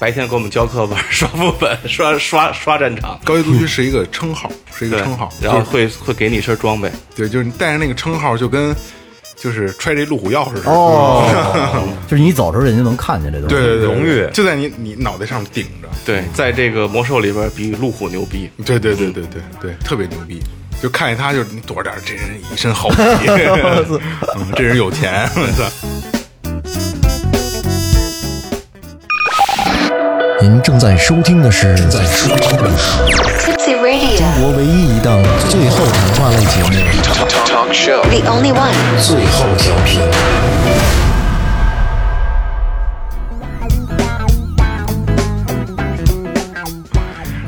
白天给我们教课，晚 上刷副本，刷刷刷战场，高级督军是一个称号，是一个称号，，然后会会给你一身装备。对，就是你带着那个称号，就跟就是揣这路虎钥匙似的。哦，就是你走的时候人家能看见这东西。对对对，荣誉就在你你脑袋上顶着。对，在这个魔兽里边比路虎牛逼。对对对对对对，特别牛逼。就看见他，就是你躲着点，这人一身好皮，嗯这人有钱，我操！您正在收听的是在收听的是国唯一一档最后谈话类节目 the only one.《最后调频》。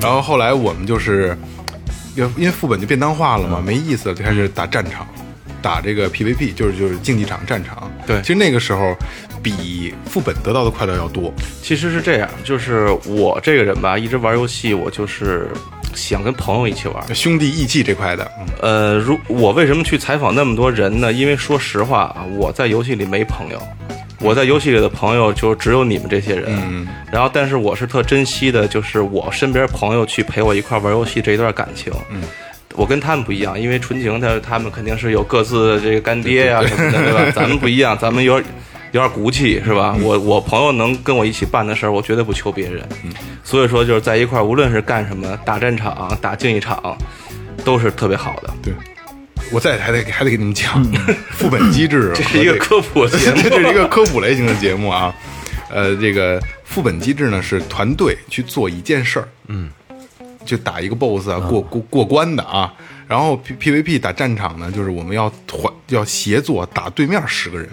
然后后来我们就是，因为因为副本就便当化了嘛，没意思了，就开始打战场，打这个 PVP，就是就是竞技场战场。对其实那个时候比副本得到的快乐要多。其实是这样，就是我这个人吧，一直玩游戏，我就是想跟朋友一起玩。兄弟义气这块的，嗯呃，如我为什么去采访那么多人呢？因为说实话啊，我在游戏里没朋友，我在游戏里的朋友就只有你们这些人。嗯然后，但是我是特珍惜的，就是我身边朋友去陪我一块玩游戏这一段感情。嗯，我跟他们不一样，因为纯情他他们肯定是有各自的这个干爹呀、什么的，对吧？咱们不一样，咱们有点有点骨气，是吧？嗯我我朋友能跟我一起办的事儿，我绝对不求别人。嗯，所以说就是在一块儿，无论是干什么，打战场、打竞技场，都是特别好的。对。我再还得还得给你们讲副本机制，这是一个科普节目，这是一个科普类型的节目啊。呃，这个副本机制呢是团队去做一件事儿，嗯，就打一个 BOSS 啊，过过过关的啊。然后 P PVP 打战场呢，就是我们要团要协作打对面十个人，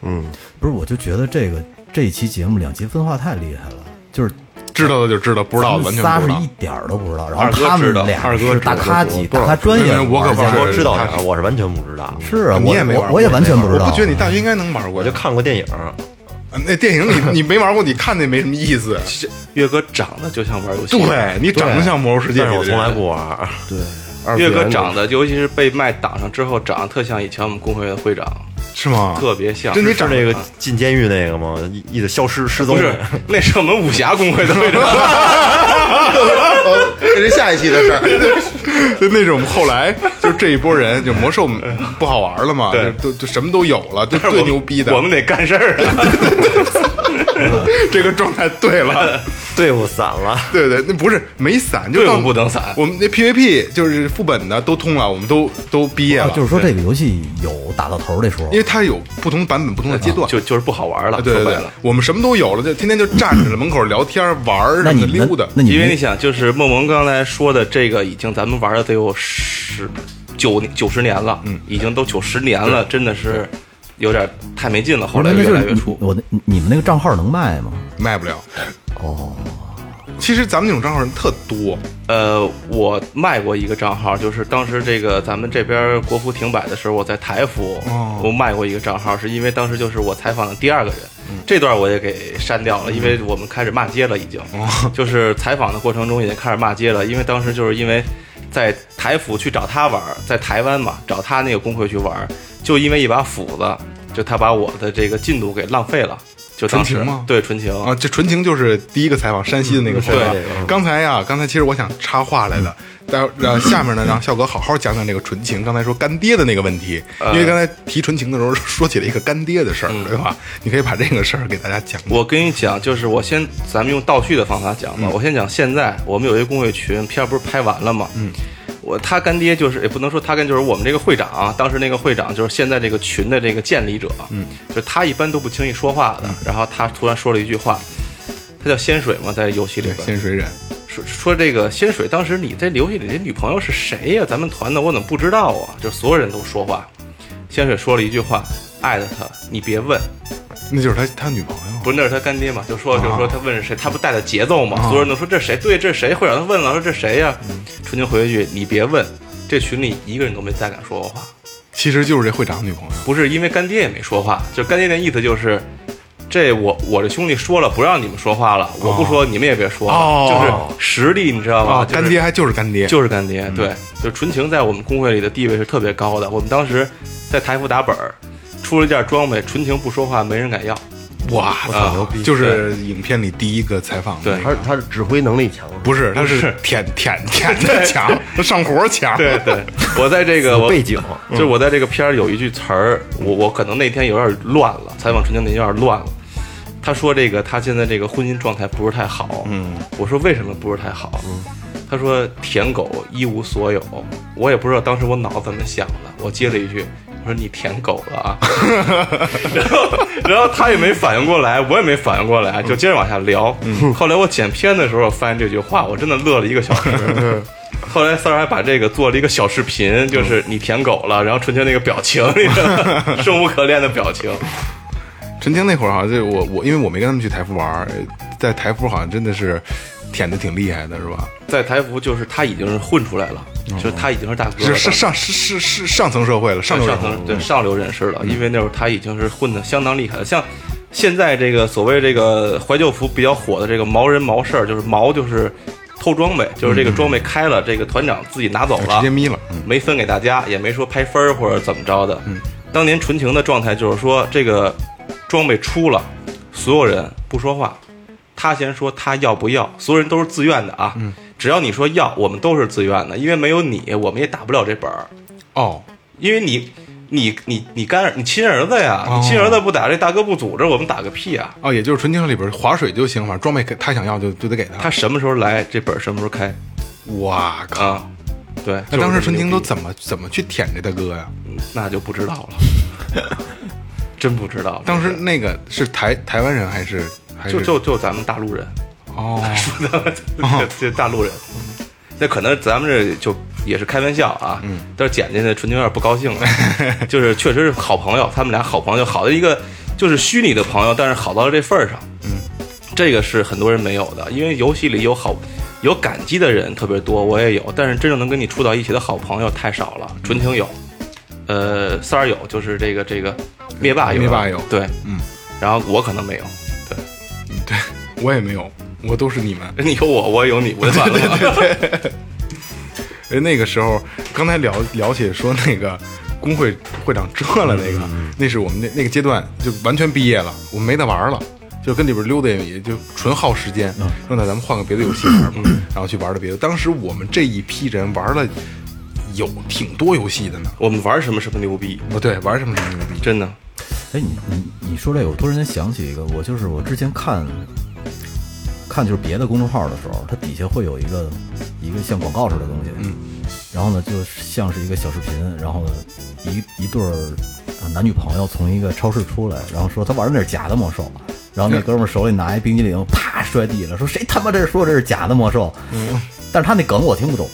不是，我就觉得这个这一期节目两极分化太厉害了，就是知道的就知道，不知道的完全不知道仨是一。点儿都不知道，然二哥后他们知道俩是大咖级、大咖专业我可不玩家是我知道他点儿，我是完全不知道。是啊，你也没玩过我也完全不知道。我不觉得你大学应该能玩过，我就看过电影，那电影你 你没玩过，你看那没什么意思。岳哥长得就像玩游戏，对你长得像《魔兽世界》里的人，但是我从来不玩。对岳二哥长得，尤其是被麦挡上之后，长得特像以前我们工会的会长，是吗？特别像。真你长是那个进监狱那个吗？一一直消失失踪不是，那是我们武侠工会的会长。哦，这是下一期的事儿。就 那种后来就这一波人，就魔兽不好玩了嘛，对就都就什么都有了，就最牛逼的。我们得干事儿啊！这个状态对了，队伍散了。对对，那不是没散，就队伍不能散。我们那 PVP 就是副本的都通了，我们都都毕业了，啊就是说这个游戏有打到头的时候。因，为它有不同版本、不同的阶段。就就是不好玩了，对对我们什么都有了，就天天就站着门口聊天玩儿什么的那你溜达。那你因为你想，就是梦萌刚才说的这个，已经咱们玩了得有十九九十年了，嗯，已经都九十年了，真的是有点太没劲了。后来越来越出，我的你你们那个账号能卖吗？卖不了。哦，其实咱们那种账号人特多，呃，我卖过一个账号，就是当时这个咱们这边国服停摆的时候，我在台服，哦我卖过一个账号，是因为当时就是我采访的第二个人，这段我也给删掉了，因为我们开始骂街了，已经，就是采访的过程中已经开始骂街了，因为当时就是因为在台府去找他玩，在台湾嘛，找他那个工会去玩，就因为一把斧子，就他把我的这个进度给浪费了。就纯情吗对，纯情啊，这纯情就是第一个采访山西的那个采访对。刚才呀，刚才其实我想插话来的，但呃下面呢，让笑哥好好讲讲这个纯情。刚才说干爹的那个问题，因为刚才提纯情的时候说起了一个干爹的事儿，对吧？你可以把这个事儿给大家讲讲。我跟你讲，就是我先，咱们用倒叙的方法讲吧。我先讲现在，我们有一个工会群，片儿不是拍完了吗？嗯，我他干爹就是也不能说他干，就是我们这个会长，当时那个会长就是现在这个群的这个建立者。嗯，就他一般都不轻易说话的，然后他突然说了一句话，他叫仙水嘛，在游戏里边。仙水忍，说说这个仙水，当时你在游戏里的女朋友是谁呀、咱们团的我怎么不知道啊？就所有人都说话，仙水说了一句话，艾特他，你别问，那就是他他女朋友。不是那是他干爹嘛？就说就说他问是谁，他不带的节奏嘛？所有人都说这谁？对，这是谁？会长他问了，说这谁呀？纯情回一句，你别问，这群里一个人都没再敢说过话，其实就是这会长女朋友。不是因为干爹也没说话，就干爹那意思就是。这我我这兄弟说了不让你们说话了，我不说你们也别说了，哦就是实力你知道吧？啊，就是干爹还就是干爹，就是干爹，对，就纯情在我们工会里的地位是特别高的。我们当时在台服打本儿，出了一件装备，纯情不说话，没人敢要。哇，啊牛逼！就是影片里第一个采访的对他他是指挥能力强，不是，他是舔舔 舔的强，他上活儿强。对对，我在这个背景就是我在这个片儿有一句词儿，我我可能那天有点乱了，采访纯情那天有点乱了。他说这个他现在这个婚姻状态不是太好，嗯，我说为什么不是太好？嗯，他说舔狗一无所有，我也不知道当时我脑子怎么想的，我接了一句。我说你舔狗了啊，然后然后他也没反应过来，我也没反应过来，就接着往下聊。后来我剪片的时候发现这句话，我真的乐了一个小时。后来三儿还把这个做了一个小视频，就是你舔狗了，然后纯情那个表情，那 个生无可恋的表情。陈清那会儿好像就我我，因为我没跟他们去台服玩，在台服好像真的是舔的挺厉害的，是吧？在台服就是他已经是混出来了，就是他已经是大哥了，是上上是是是上层社会了，上层对上流人士了，因为那会儿他已经是混的相当厉害了。像现在这个所谓这个怀旧服比较火的这个毛人毛事儿，就是毛就是偷装备，就是这个装备开了，这个团长自己拿走了，直接眯了。嗯没分给大家，也没说拍分儿或者怎么着的。嗯，当年纯情的状态就是说，这个装备出了，所有人不说话，他先说他要不要，所有人都是自愿的啊。嗯，只要你说要，我们都是自愿的，因为没有你，我们也打不了这本儿，哦，因为你。你你你干儿你亲儿子呀！哦你亲儿子不打，这大哥不组织，我们打个屁啊！哦，也就是纯情里边划水就行，反正装备给他想要就就得给他。他什么时候来，这本儿什么时候开哇靠！啊？对，那当时纯情都怎么怎么去舔这大哥呀？那就不知道了，真不知道。当时那个是台台湾人还是还是就就就咱们大陆人，哦。这大陆人，那可能咱们这就也是开玩笑啊，嗯，但是简简的纯情有点不高兴了，就是确实是好朋友，他们俩好朋友，好的一个就是虚拟的朋友，但是好到了这份儿上，嗯，这个是很多人没有的，因为游戏里有好有感激的人特别多，我也有，但是真正能跟你处到一起的好朋友太少了，纯情有，呃，三儿有，就是这个这个灭霸有，灭霸有对，嗯，然后我可能没有，对。我也没有，我都是你们。你有我，我有你，我就完了。哎，那个时候刚才聊聊起说那个工会会长遮了那个，那是我们那那个阶段就完全毕业了，我们没得玩了。就跟里边溜达也也就纯耗时间，说那咱们换个别的游戏玩吧，然后去玩的别的。当时我们这一批人玩了有挺多游戏的呢。我们玩什么什么牛逼，哦，对，玩什么什么牛逼，真的。哎，你你你说这个，我突然间想起一个，我就是我之前看看就是别的公众号的时候，它底下会有一个一个像广告似的东西，嗯，然后呢，就像是一个小视频，然后呢，一一对儿呃男女朋友从一个超市出来，然后说他玩的那是假的魔兽，然后那哥们手里拿一冰激凌，啪摔地了，说谁他妈这说这是假的魔兽？嗯，但是他那梗我听不懂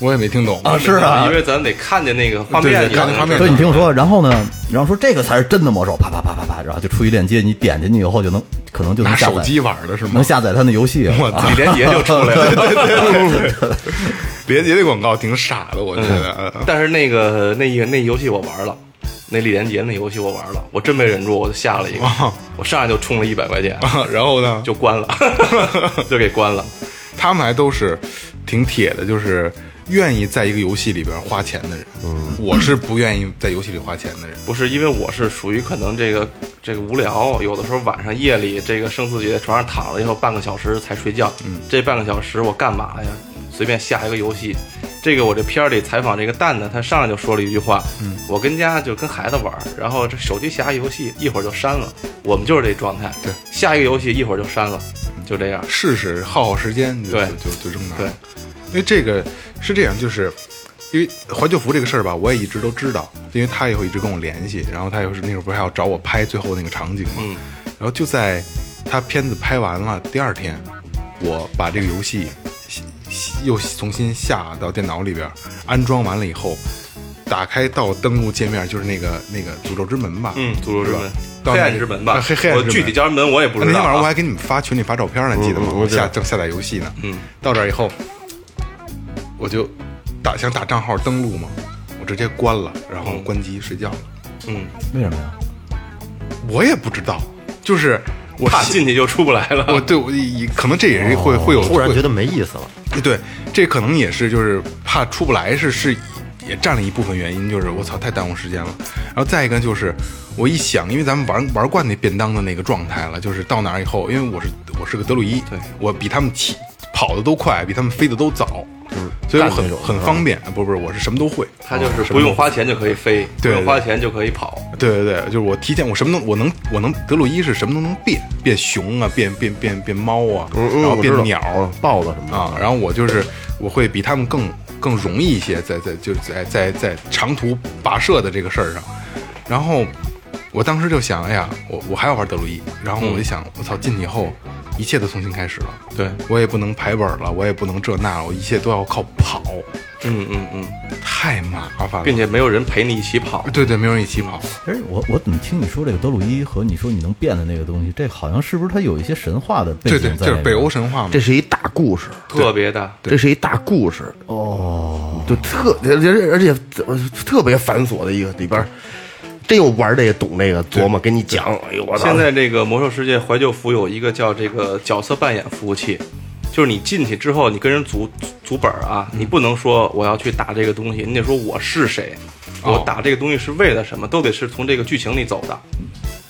我也没听懂啊，是啊，因为咱得看见那个画面，看见画面所以你听我说，然后呢，然后说这个才是真的魔兽，啪啪啪啪啪，然后就出一链接，你点进去以后就能可能就能下载拿手机玩的是吗能？下载他那游戏。我操李连杰就出来了。别杰的广告挺傻的，我觉得。呃但是那个那个那游戏我玩了，那李连杰那游戏我玩了，我真没忍住，我就下了一个，我上来就充了一百块钱，啊然后呢，就关了，就给关了。他们还都是挺铁的，就是愿意在一个游戏里边花钱的人。嗯，我是不愿意在游戏里花钱的人。不是因为我是属于可能这个这个无聊，有的时候晚上夜里这个生自己在床上躺了以后半个小时才睡觉，嗯，这半个小时我干嘛呀？随便下一个游戏。这个我这片儿里采访这个蛋蛋，他上来就说了一句话，嗯，我跟家就跟孩子玩儿，然后这手机下游戏一会儿就删了，我们就是这状态，对，下一个游戏一会儿就删了，就这样。试试耗耗时间，就对。就就就扔那儿。对，因为这个是这样，就是因为怀旧服这个事儿吧，我也一直都知道，因为他也会一直跟我联系，然后他又是那时候不是还要找我拍最后那个场景嘛，嗯，然后就在他片子拍完了第二天，我把这个游戏又重新下到电脑里边，安装完了以后。打开到登录界面，就是那个那个诅咒之门吧，嗯，诅咒之门黑暗之门吧，黑黑暗之门我具体叫什么门我也不知道啊。那天晚上我还给你们发群里发照片呢，记得吗？我下正下载游戏呢。嗯，到这儿以后，我就打想打账号登录嘛，我直接关了，然后关机睡觉了。嗯，为什么呀？我也不知道，就是我怕进去就出不来了。我对我也可能这也是会会有突然觉得没意思了。对，这可能也是就是怕出不来，是是也占了一部分原因，就是我操太耽误时间了。然后再一个就是我一想，因为咱们玩玩惯那便当的那个状态了，就是到哪儿以后，因为我是我是个德鲁伊，对我比他们起跑的都快，比他们飞的都早，所以我很很方便。不是不是，我是什么都会，他就是不用花钱就可以飞，不用花钱就可以跑。对对对，就是我提前我什么都我能我能德鲁伊是什么都能变，变熊啊，变变变变猫啊，然后变鸟儿豹子什么的啊，然后我就是我会比他们更更容易一些，在在就在在在长途跋涉的这个事儿上，然后我当时就想，哎呀，我我还要玩德鲁伊，然后我就想，我操，进去以后一切都重新开始了，对。我也不能排本了，我也不能这那了，我一切都要靠跑，嗯嗯嗯，太麻烦了，并且没有人陪你一起跑。对对，没有人一起跑，哎，我我怎么听你说这个德鲁伊和你说你能变的那个东西，这好像是不是它有一些神话的背对对，景在？就是北欧。神话嘛，这是一大故事，特别大，这是一大故事。哦，就特而且而且呃特别繁琐的一个里边儿，真有玩这个懂那个琢磨跟你讲，哎呦我操！现在这个魔兽世界怀旧服有一个叫这个角色扮演服务器，就是你进去之后，你跟人组组本儿啊，你不能说我要去打这个东西，你得说我是谁，哦。我打这个东西是为了什么，都得是从这个剧情里走的。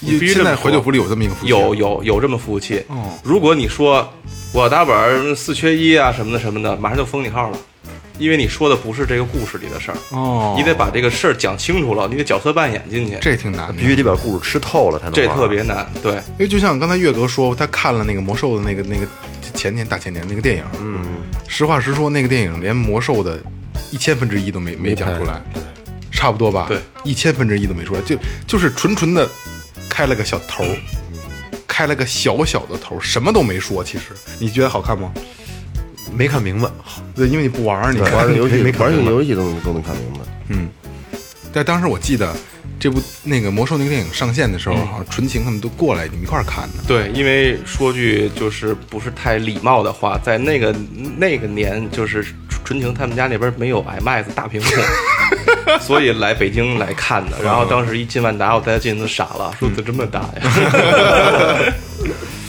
你必须在怀旧服里有这么一个服务器？有有有这么服务器。哦。如果你说我打本四缺一啊什么的什么的，马上就封你号了，因为你说的不是这个故事里的事儿。哦，你得把这个事儿讲清楚了，你得角色扮演进去，这挺难的，必须得把故事吃透了才能这特别难。对，因为就像刚才岳哥说，他看了那个魔兽的那个那个前年大前年那个电影，嗯，实话实说，那个电影连魔兽的一千分之一都没没讲出来，差不多吧？对，一千分之一都没出来，就就是纯纯的开了个小头儿，开了个小小的头儿，什么都没说。其实。你觉得好看吗？没看明白。对，因为你不玩儿，你玩儿游戏没看玩儿明白游戏都能都能看明白。嗯，但当时我记得这部那个魔兽那个电影上线的时候，好像纯情他们都过来，你们一块儿看的。对，因为说句就是不是太礼貌的话，在那个那个年，就是纯情他们家那边没有 IMAX 大屏幕，所以来北京来看的。然后当时一进万达，我带他进去都傻了，说怎么这么大呀？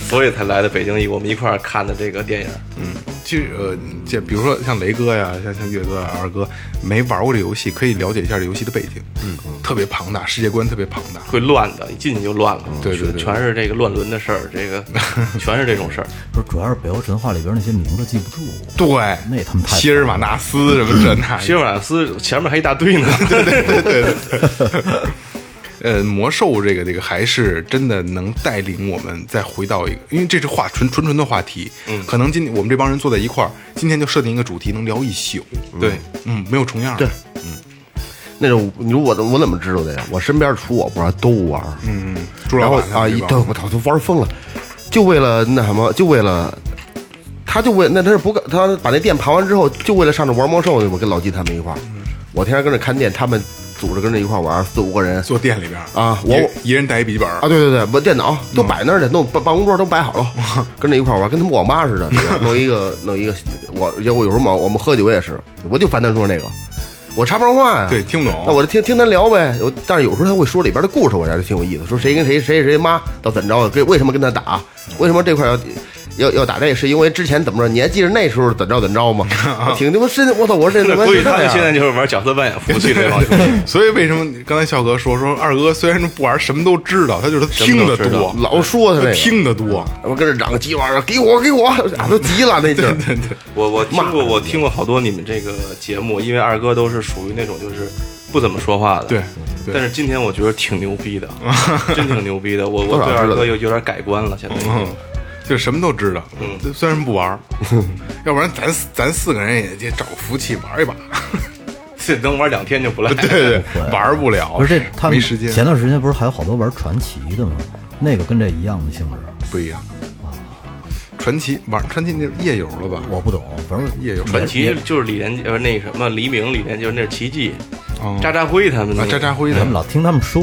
所以才来的北京，我们一块儿看的这个电影。嗯，其实呃，这比如说像雷哥呀，像像岳哥、啊二哥，没玩过这游戏，可以了解一下这游戏的背景。嗯，特别庞大，世界观特别庞大。会乱的，一进去就乱了。对对对全是这个乱伦的事儿，这个 全是这种事儿。不是主要是北欧神话里边那些名字记不住，对，那他妈太希尔瓦纳斯什么这那，希尔瓦斯前面还一大堆呢。对对对对对。呃，魔兽这个这个还是真的能带领我们再回到一个，因为这是话纯纯纯的话题，嗯，可能今我们这帮人坐在一块儿，今天就设定一个主题，能聊一宿，对，嗯，没有重样对，嗯。那种你说我怎我怎么知道的呀？我身边除我不知道都玩儿，嗯，朱然后啊，一对我操，都玩疯了，就为了那什么，就为了，他就为那他是不干，他把那店盘完之后，就为了上这玩魔兽去我，跟老季他们一块儿，我天天跟着看店，他们组织跟着一块玩，四五个人坐店里边啊我一人带一笔记本啊，对对对，我电脑都摆那儿去，弄办办公桌都摆好了，跟着一块玩，跟他们网吧似的，弄一个弄一个，我我有时候嘛，我们喝酒也是，我就烦他说那个，我插不上话呀，对，听不懂，那我就听听他聊呗。有但是有时候他会说里边的故事，我觉得挺有意思。说谁跟谁谁谁谁妈到怎么着，这为什么跟他打？为什么这块要要要打这个，是因为之前怎么着？你还记得那时候怎着怎着吗？我 挺他妈深，我操！我说这他妈估计是这样他们现在就是玩角色扮演服务器这帮。所以为什么刚才笑哥说说二哥虽然不玩，什么都知道，他就是他听得多，老说他这，听得多。我跟这嚷个鸡娃儿，给我给我，啊都急了那劲儿。我我听过，我听过好多你们这个节目，因为二哥都是属于那种就是不怎么说话的。对，但是今天我觉得挺牛逼的，真挺牛逼的。我我对二哥有有点改观了，现在已经。嗯，就什么都知道。嗯虽然不玩，要不然咱咱四个人也得找个服务器玩一把。这 能玩两天就不赖。对 对，玩不了，不是这他们没时间，前段时间不是还有好多玩传奇的吗？那个跟这一样的性质，不一样。传奇玩传奇那是夜游了吧？我不懂，反正夜游传奇就是李连呃那什么黎明李连就是那是奇迹，哦渣渣辉他们那啊，个渣渣辉的咱们老听他们说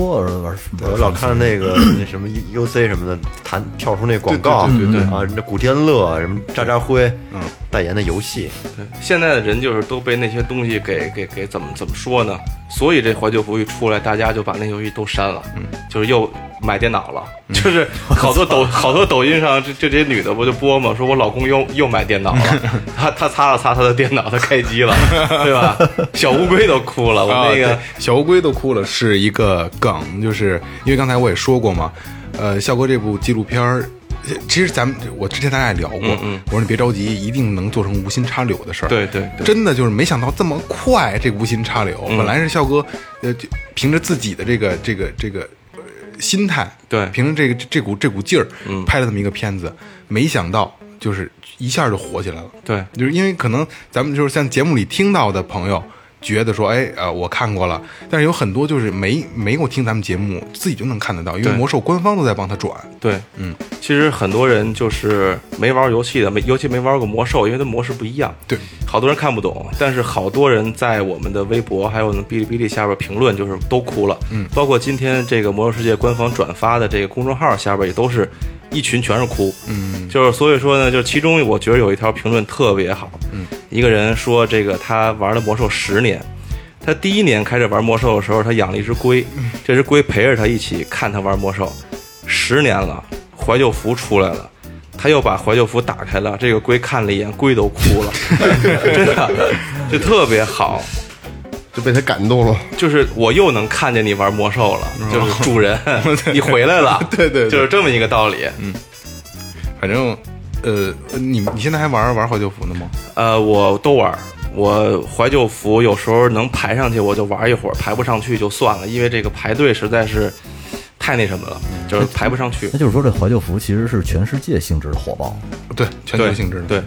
我老看那个那什么 UC 什么的，弹跳出那广告，对对对对啊，那古天乐什么渣渣辉，嗯，代言的游戏，对，现在的人就是都被那些东西给给给怎么怎么说呢？所以这怀旧服一出来，大家就把那游戏都删了，嗯，就是又买电脑了，就是好多抖好多抖音上就这些女的不就播嘛，说我老公又又买电脑了，他他擦了擦他的电脑，他开机了，对吧？小乌龟都哭了，我啊，那个对小乌龟都哭了，是一个梗，就是因为刚才我也说过嘛，呃，笑哥这部纪录片儿。其实咱们我之前咱俩也聊过，我说你别着急，一定能做成无心插柳的事儿。对对对真的就是没想到这么快，这无心插柳。本来是笑哥，呃，就凭着自己的这个这个这个呃心态，对凭着这个这股这股劲儿，拍了这么一个片子，没想到就是一下就火起来了。对就是因为可能咱们就是像节目里听到的朋友。觉得说，哎，呃，我看过了，但是有很多就是没没有听咱们节目，自己就能看得到，因为魔兽官方都在帮他转。对，嗯，其实很多人就是没玩游戏的，没尤其没玩过魔兽，因为它模式不一样。对，好多人看不懂，但是好多人在我们的微博还有哔哩哔哩下边评论，就是都哭了。嗯，包括今天这个魔兽世界官方转发的这个公众号下边也都是一群全是哭。嗯，就是所以说呢，就是其中我觉得有一条评论特别好。嗯，一个人说这个他玩了魔兽十年。他第一年开始玩魔兽的时候，他养了一只龟，这只龟陪着他一起看他玩魔兽，十年了，怀旧服出来了。他又把怀旧服打开了，这个龟看了一眼，龟都哭了，真的，就特别好。就被他感动了。就是我又能看见你玩魔兽了，就是主人，你回来了，对对对就是这么一个道理。嗯反正，呃，你你现在还玩玩怀旧服呢吗？呃，我都玩，我怀旧服有时候能排上去我就玩一会儿，排不上去就算了，因为这个排队实在是太那什么了，就是排不上去 那。就是说这怀旧服其实是全世界性质的火爆。对，全球对性质的。对，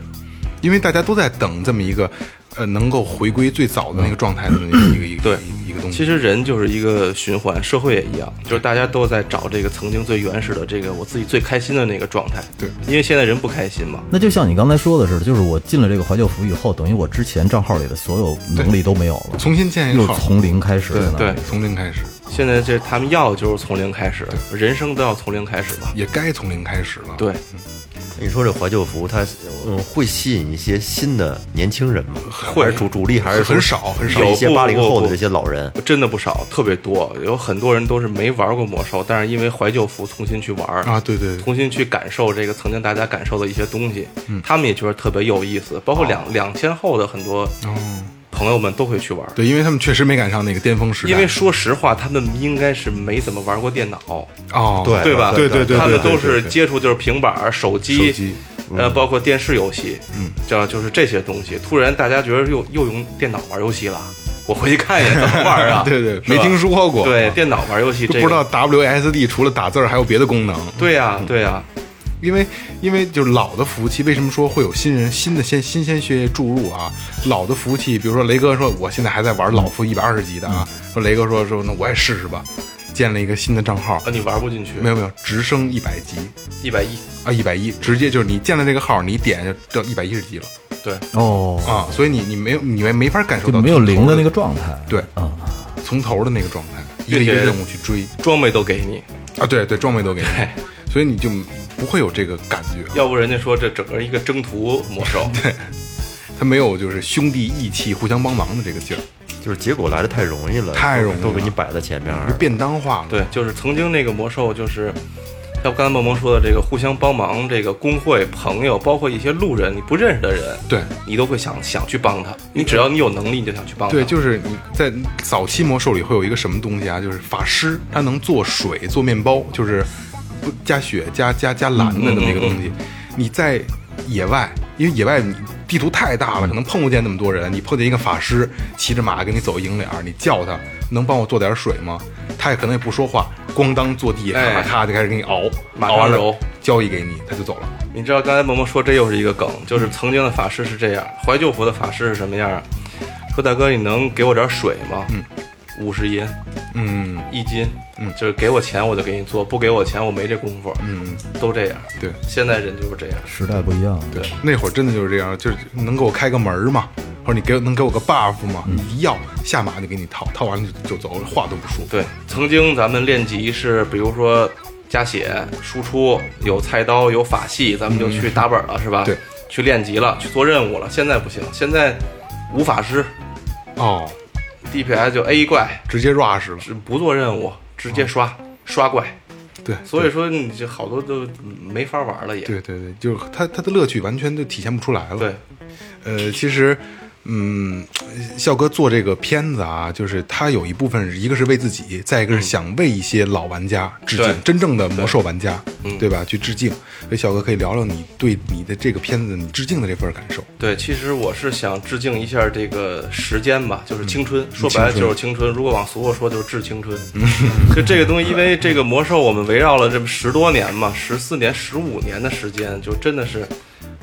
因为大家都在等这么一个，呃，能够回归最早的那个状态的那个一个一个对一个一个东西。其实人就是一个循环，社会也一样，就是大家都在找这个曾经最原始的这个我自己最开心的那个状态。对，因为现在人不开心嘛。那就像你刚才说的似的，就是我进了这个怀旧服以后，等于我之前账号里的所有能力都没有了，重新建一个号，又从零开始。对对从零开始，现在这他们要的就是从零开始，人生都要从零开始嘛。也该从零开始了。对，你说这怀旧服，它嗯会吸引一些新的年轻人吗？会还是主主力还是很少很少是一些八零后的这些老人？真的不少，特别多，有很多人都是没玩过魔兽，但是因为怀旧服重新去玩儿啊，对对对，重新去感受这个曾经大家感受的一些东西，他们也觉得特别有意思。包括两两千后的很多哦，朋友们都会去玩儿，对，因为他们确实没赶上那个巅峰时代。因为说实话，他们应该是没怎么玩过电脑，哦，对对吧？对对对对他们都是接触就是平板儿、手机、手机呃，包括电视游戏，嗯，这就是这些东西。突然大家觉得又又用电脑玩游戏了，我回去看一眼怎么玩啊？对对，没听说过，对，电脑玩游戏这个不知道 WSD 除了打字儿还有别的功能。对呀、对呀、因为因为就是老的服务器，为什么说会有新人新的鲜新鲜血液注入啊？老的服务器，比如说雷哥说我现在还在玩老服一百二十级的啊，说雷哥说说那我也试试吧，建了一个新的账号啊，，你玩不进去，没有没有，直升一百级一百一，啊，一百一，直接就是你建了这个号，你点就到一百一十级了。对，哦，啊，所以你你没有你没没法感受到没有零的那个个状态。对啊，从头的那个状态，一个一个任务去追装备都给你，啊，对对，装备都给你对，所以你就不会有这个感觉。要不人家说这整个一个征途魔兽，对他没有就是兄弟义气、互相帮忙的这个劲儿，就是结果来的太容易了，太容易了都给你摆在前面。便当化了。对，就是曾经那个魔兽就是。要不刚才梦萌说的这个互相帮忙，这个工会朋友，包括一些路人，你不认识的人，对你都会想想去帮他。你只要你有能力，你就想去帮他。对，就是你在早期魔兽里会有一个什么东西啊？就是法师，他能做水、做面包，就是不加血、加加加蓝的那么一个东西。你在野外，因为野外你地图太大了，可能碰不见那么多人。你碰见一个法师骑着马跟你走迎脸儿，你叫他能帮我做点水吗？他也可能也不说话，咣当坐地，咔哎咔就开始给你熬，马熬完了交易给你，他就走了。你知道刚才萌萌说这又是一个梗，就是曾经的法师是这样，怀旧服的法师是什么样啊？说大哥，你能给我点水吗？嗯，五十银嗯一斤，嗯就是给我钱我就给你做，不给我钱我没这功夫，嗯，都这样。对现在人就是这样。时代不一样，对，那会儿真的就是这样，就是能给我开个门儿吗？或者你给我能给我个 buff 吗？你一要下马就给你套，套完了就就走，话都不说。对，曾经咱们练级是，比如说加血、输出，有菜刀、有法系，咱们就去打本了，是吧？对，去练级了，去做任务了。现在不行，现在无法师哦，DPS 就 A 怪，直接 rush 了。只不做任务，直接刷、刷怪。对，所以说你这好多都没法玩了也。对对对，就是它它的乐趣完全就体现不出来了。对，呃，其实，嗯，笑哥做这个片子啊，就是他有一部分一个是为自己，再一个是想为一些老玩家致敬，真正的魔兽玩家，嗯对吧？去致敬。所以笑哥可以聊聊你对你的这个片子你致敬的这份感受。对，其实我是想致敬一下这个时间吧，就是青春，说白了就是青春。如果往俗了说，就是致青春。就这个东西，因为这个魔兽，我们围绕了这么十多年嘛，十四年、十五年的时间，就真的是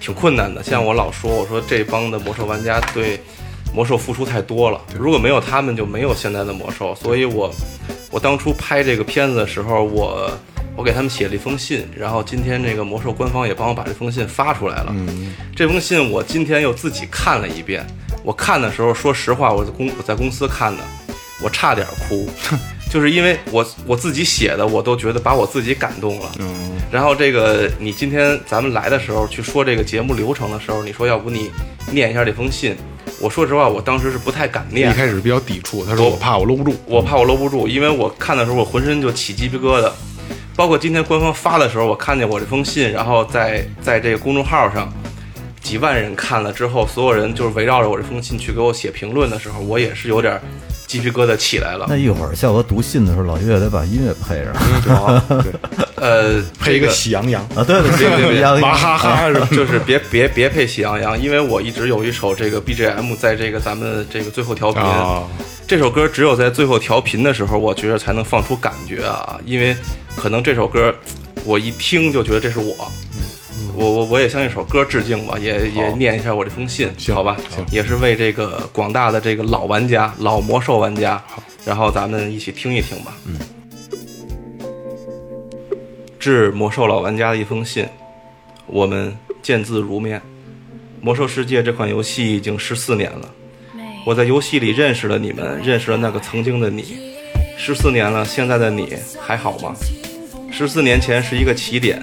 挺困难的。像我老说，我说这帮的魔兽玩家对魔兽付出太多了，如果没有他们，就没有现在的魔兽。所以我我当初拍这个片子的时候，我我给他们写了一封信，然后今天这个魔兽官方也帮我把这封信发出来了。嗯，这封信我今天又自己看了一遍。我看的时候，说实话，我在公我在公司看的，我差点哭，就是因为我我自己写的，我都觉得把我自己感动了。嗯，然后这个你今天咱们来的时候去说这个节目流程的时候，你说要不你念一下这封信，我说实话，我当时是不太敢念一。开始比较抵触，他说我怕我搂不住。我怕我搂不住，因为我看的时候我浑身就起鸡皮疙瘩。包括今天官方发的时候，我看见我这封信，然后在在这个公众号上，几万人看了之后，所有人就是围绕着我这封信去给我写评论的时候，我也是有点鸡皮疙瘩起来了那。一会儿笑哥读信的时候，老岳得把音乐配上呃，配一个喜羊羊，啊，对对别别别一样一样娃哈哈是吧？就是别别别配喜羊羊，因为我一直有一首这个 BGM 在这个咱们这个最后调频。啊，这首歌只有在最后调频的时候，我觉得才能放出感觉啊，因为可能这首歌我一听就觉得这是我。我我我也向一首歌致敬吧，也也念一下我这封信，行好吧？行也是为这个广大的这个老玩家、老魔兽玩家，然后咱们一起听一听吧。嗯，致魔兽老玩家的一封信，我们见字如面。魔兽世界这款游戏已经十四年了，我在游戏里认识了你们，认识了那个曾经的你。十四年了，现在的你还好吗？十四年前是一个起点，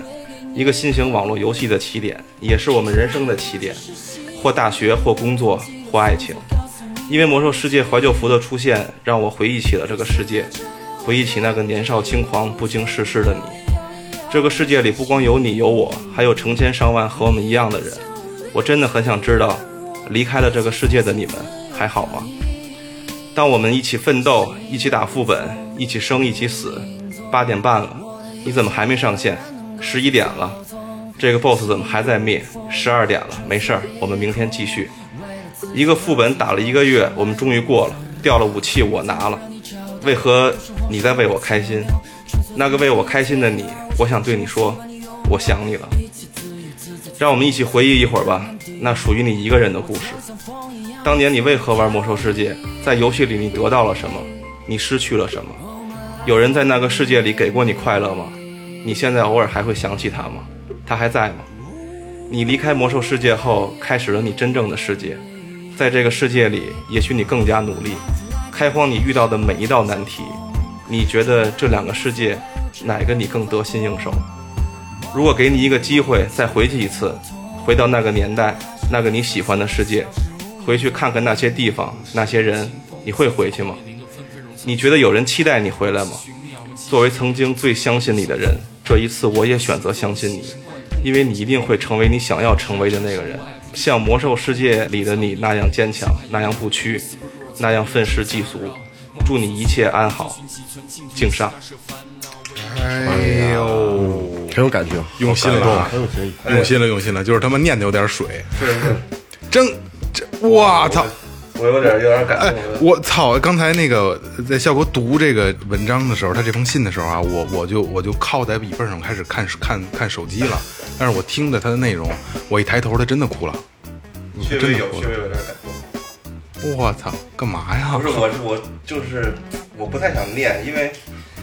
一个新型网络游戏的起点，也是我们人生的起点，或大学，或工作，或爱情。因为魔兽世界怀旧服的出现，让我回忆起了这个世界，回忆起那个年少轻狂、不经世事的你。这个世界里不光有你有我，还有成千上万和我们一样的人。我真的很想知道，离开了这个世界的你们还好吗？当我们一起奋斗，一起打副本，一起生，一起死。八点半了，你怎么还没上线？十一点了，这个 BOSS 怎么还在灭？十二点了，没事儿，我们明天继续。一个副本打了一个月，我们终于过了，掉了武器我拿了。为何你在为我开心？那个为我开心的你，我想对你说，我想你了。让我们一起回忆一会儿吧，那属于你一个人的故事。当年你为何玩魔兽世界？在游戏里你得到了什么？你失去了什么？有人在那个世界里给过你快乐吗？你现在偶尔还会想起他吗？他还在吗？你离开魔兽世界后，开始了你真正的世界。在这个世界里，也许你更加努力，开荒你遇到的每一道难题。你觉得这两个世界，哪个你更得心应手？如果给你一个机会，再回去一次，回到那个年代，那个你喜欢的世界，回去看看那些地方、那些人，你会回去吗？你觉得有人期待你回来吗？作为曾经最相信你的人，这一次我也选择相信你，因为你一定会成为你想要成为的那个人，像魔兽世界里的你那样坚强，那样不屈，那样愤世嫉俗。祝你一切安好，敬上。哎呦，很有感情，用心了。用心了，用心了，就是他妈念的有点水，真这，我操！我有点有点感哎，我操！刚才那个在效果读这个文章的时候，他这封信的时候啊，我我就我就靠在椅背上开始看看看手机了。但是我听着他的内容，我一抬头，他真的哭了。确真的哭了实有点感动。我操，干嘛呀？不是，我是我就是我不太想念，因为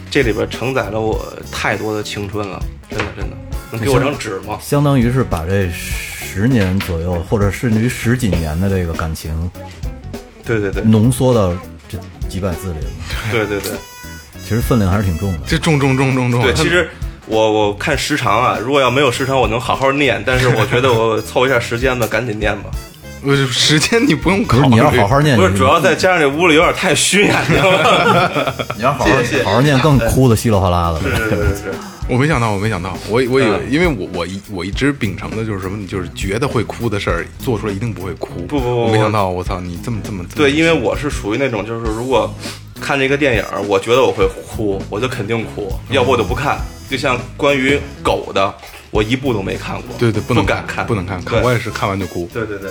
这里边承载了我太多的青春了，真的真的。能给我张纸吗？相当于是把这十年左右，或者甚至于十几年的这个感情对对对浓缩到这几百字里了，对对对其实分量还是挺重的。这重重重重重。对，其实我我看时长啊，如果要没有时长，我能好好念，但是我觉得我 凑一下时间吧，赶紧念吧。我时间你不用考虑，不是你要好好念，不是，主要再加上这屋里有点太虚眼睛了。你要好好好好念，更哭的稀里哗啦的。是是是是，我没想到，我没想到，我我以为，嗯因为我我一我一直秉承的就是什么，你就是觉得会哭的事儿，做出来一定不会哭。不不不我没想到，我操，你这么这么这么对，因为我是属于那种，就是如果看这个电影，我觉得我会哭，我就肯定哭，要不我就不看。就像关于狗的，我一部都没看过，对对，不能敢看，不能看，看我也是看完就哭。对对对。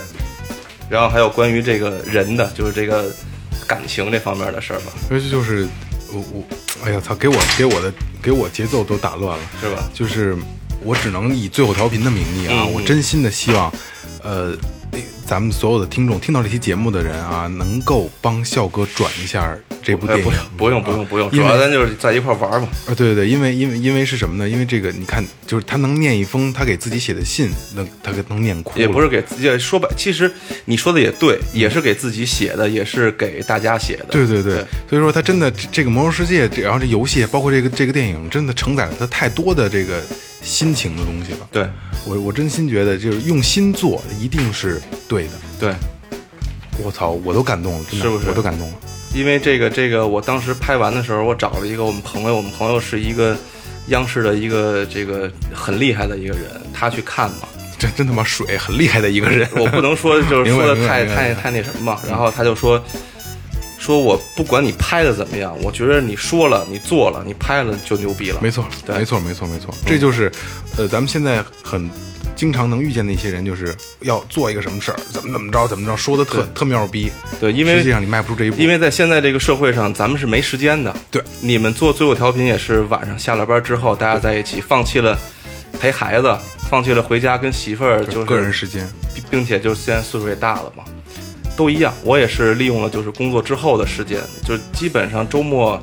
然后还有关于这个人的，就是这个感情这方面的事儿吧，所以就是我我，哎呀操，给我给我的给我节奏都打乱了，是吧？就是我只能以最后调频的名义啊，嗯我真心的希望，呃，咱们所有的听众听到这期节目的人啊，能够帮笑哥转一下这部哎，电影不。用不用不用不用，主要咱就是在一块玩儿嘛。啊，对对对，因为因为因为是什么呢？因为这个，你看，就是他能念一封他给自己写的信，能他给能念哭，也不是给自己说白，其实你说的也对，也是给自己写的，也是给大家写的。对对对，对所以说他真的这这个魔兽世界，然后这游戏，包括这个这个电影，真的承载了他太多的这个心情的东西了。对我我真心觉得，就是用心做，一定是对的。对，我操，我都感动了，真的，是不是我都感动了。因为这个这个，我当时拍完的时候，我找了一个我们朋友，我们朋友是一个央视的一个这个很厉害的一个人，他去看嘛。这真他妈水，很厉害的一个人。我不能说就是说的太太太那什么嘛，然后他就说。说我不管你拍的怎么样，我觉得你说了，你做了，你拍了就牛逼了。没错，对没错，没错，没错，这就是，呃，咱们现在很经常能遇见的一些人，就是要做一个什么事儿，怎么怎么着，怎么着，说的特特妙逼。对，因为实际上你迈不出这一步，因为在现在这个社会上，咱们是没时间的。对，你们做最后调频也是晚上下了班之后，大家在一起，放弃了陪孩子，放弃了回家跟媳妇儿就是个人时间。并并且就现在岁数也大了嘛，都一样。我也是利用了就是工作之后的时间，就是基本上周末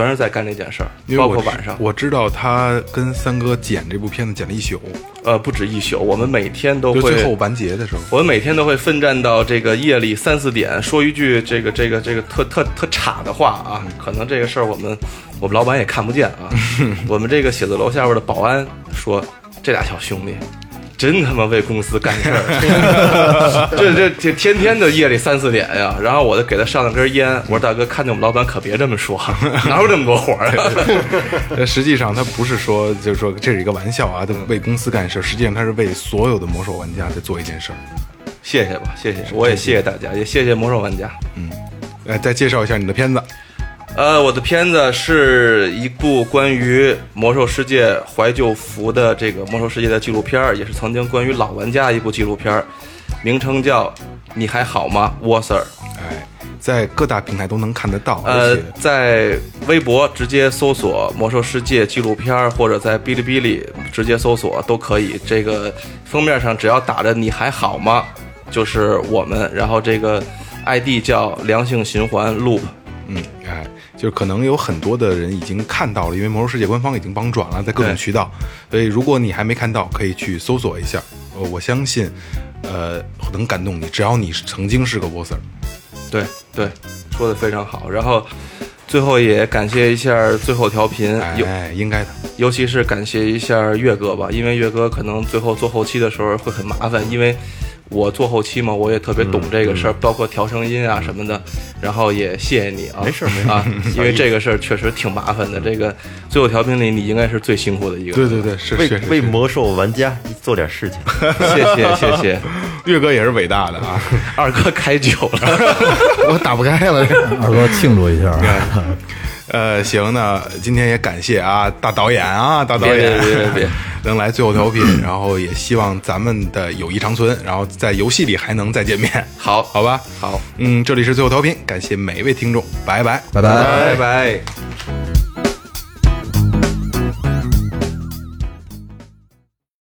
全是在干这件事儿，包括晚上。我知道他跟三哥剪这部片子剪了一宿，呃，不止一宿，我们每天都会最后完结的时候，我们每天都会奋战到这个夜里三四点，说一句这个这个这个特特特差的话啊，可能这个事儿我们我们老板也看不见啊。我们这个写字楼下边的保安说，这俩小兄弟。真他妈为公司干事儿，这 这这天天的夜里三四点呀，然后我就给他上了根烟，我说大哥，看见我们老板可别这么说，哪有这么多活儿啊？但实际上他不是说就是说这是一个玩笑啊，他为公司干事，实际上他是为所有的魔兽玩家在做一件事儿。谢谢吧，谢谢，我也谢谢大家，也谢谢魔兽玩家。嗯来，再介绍一下你的片子。呃，我的片子是一部关于魔兽世界怀旧服的这个魔兽世界的纪录片儿，也是曾经关于老玩家一部纪录片儿，名称叫《你还好吗，沃 Sir》。哎，在各大平台都能看得到，呃，在微博直接搜索“魔兽世界纪录片儿”，或者在哔哩哔哩直接搜索都可以。这个封面上只要打着“你还好吗”，就是我们。然后这个 ID 叫良性循环 Loop。嗯，哎，就是可能有很多的人已经看到了，因为魔兽世界官方已经帮转了，在各种渠道，所以如果你还没看到，可以去搜索一下。呃，我相信，呃，能感动你，只要你曾经是个 bosser。对对，说的非常好。然后最后也感谢一下最后调频，尤哎，应该的。尤其是感谢一下岳哥吧，因为岳哥可能最后做后期的时候会很麻烦，因为我做后期嘛，我也特别懂这个事儿，包括调声音啊什么的。然后也谢谢你啊，没事没事啊，因为这个事儿确实挺麻烦的。这个最后调频里，你应该是最辛苦的一个。对对对，是为是是是，为魔兽玩家做点事情。谢谢谢谢，岳哥也是伟大的啊。二哥开酒了。我打不开了。二哥庆祝一下，呃，行，那今天也感谢啊，大导演啊，大导演，别别别 能来最后调频，然后也希望咱们的友谊长存，然后在游戏里还能再见面。好好吧，好，嗯，这里是最后调频，感谢每一位听众，拜拜。拜拜。拜拜。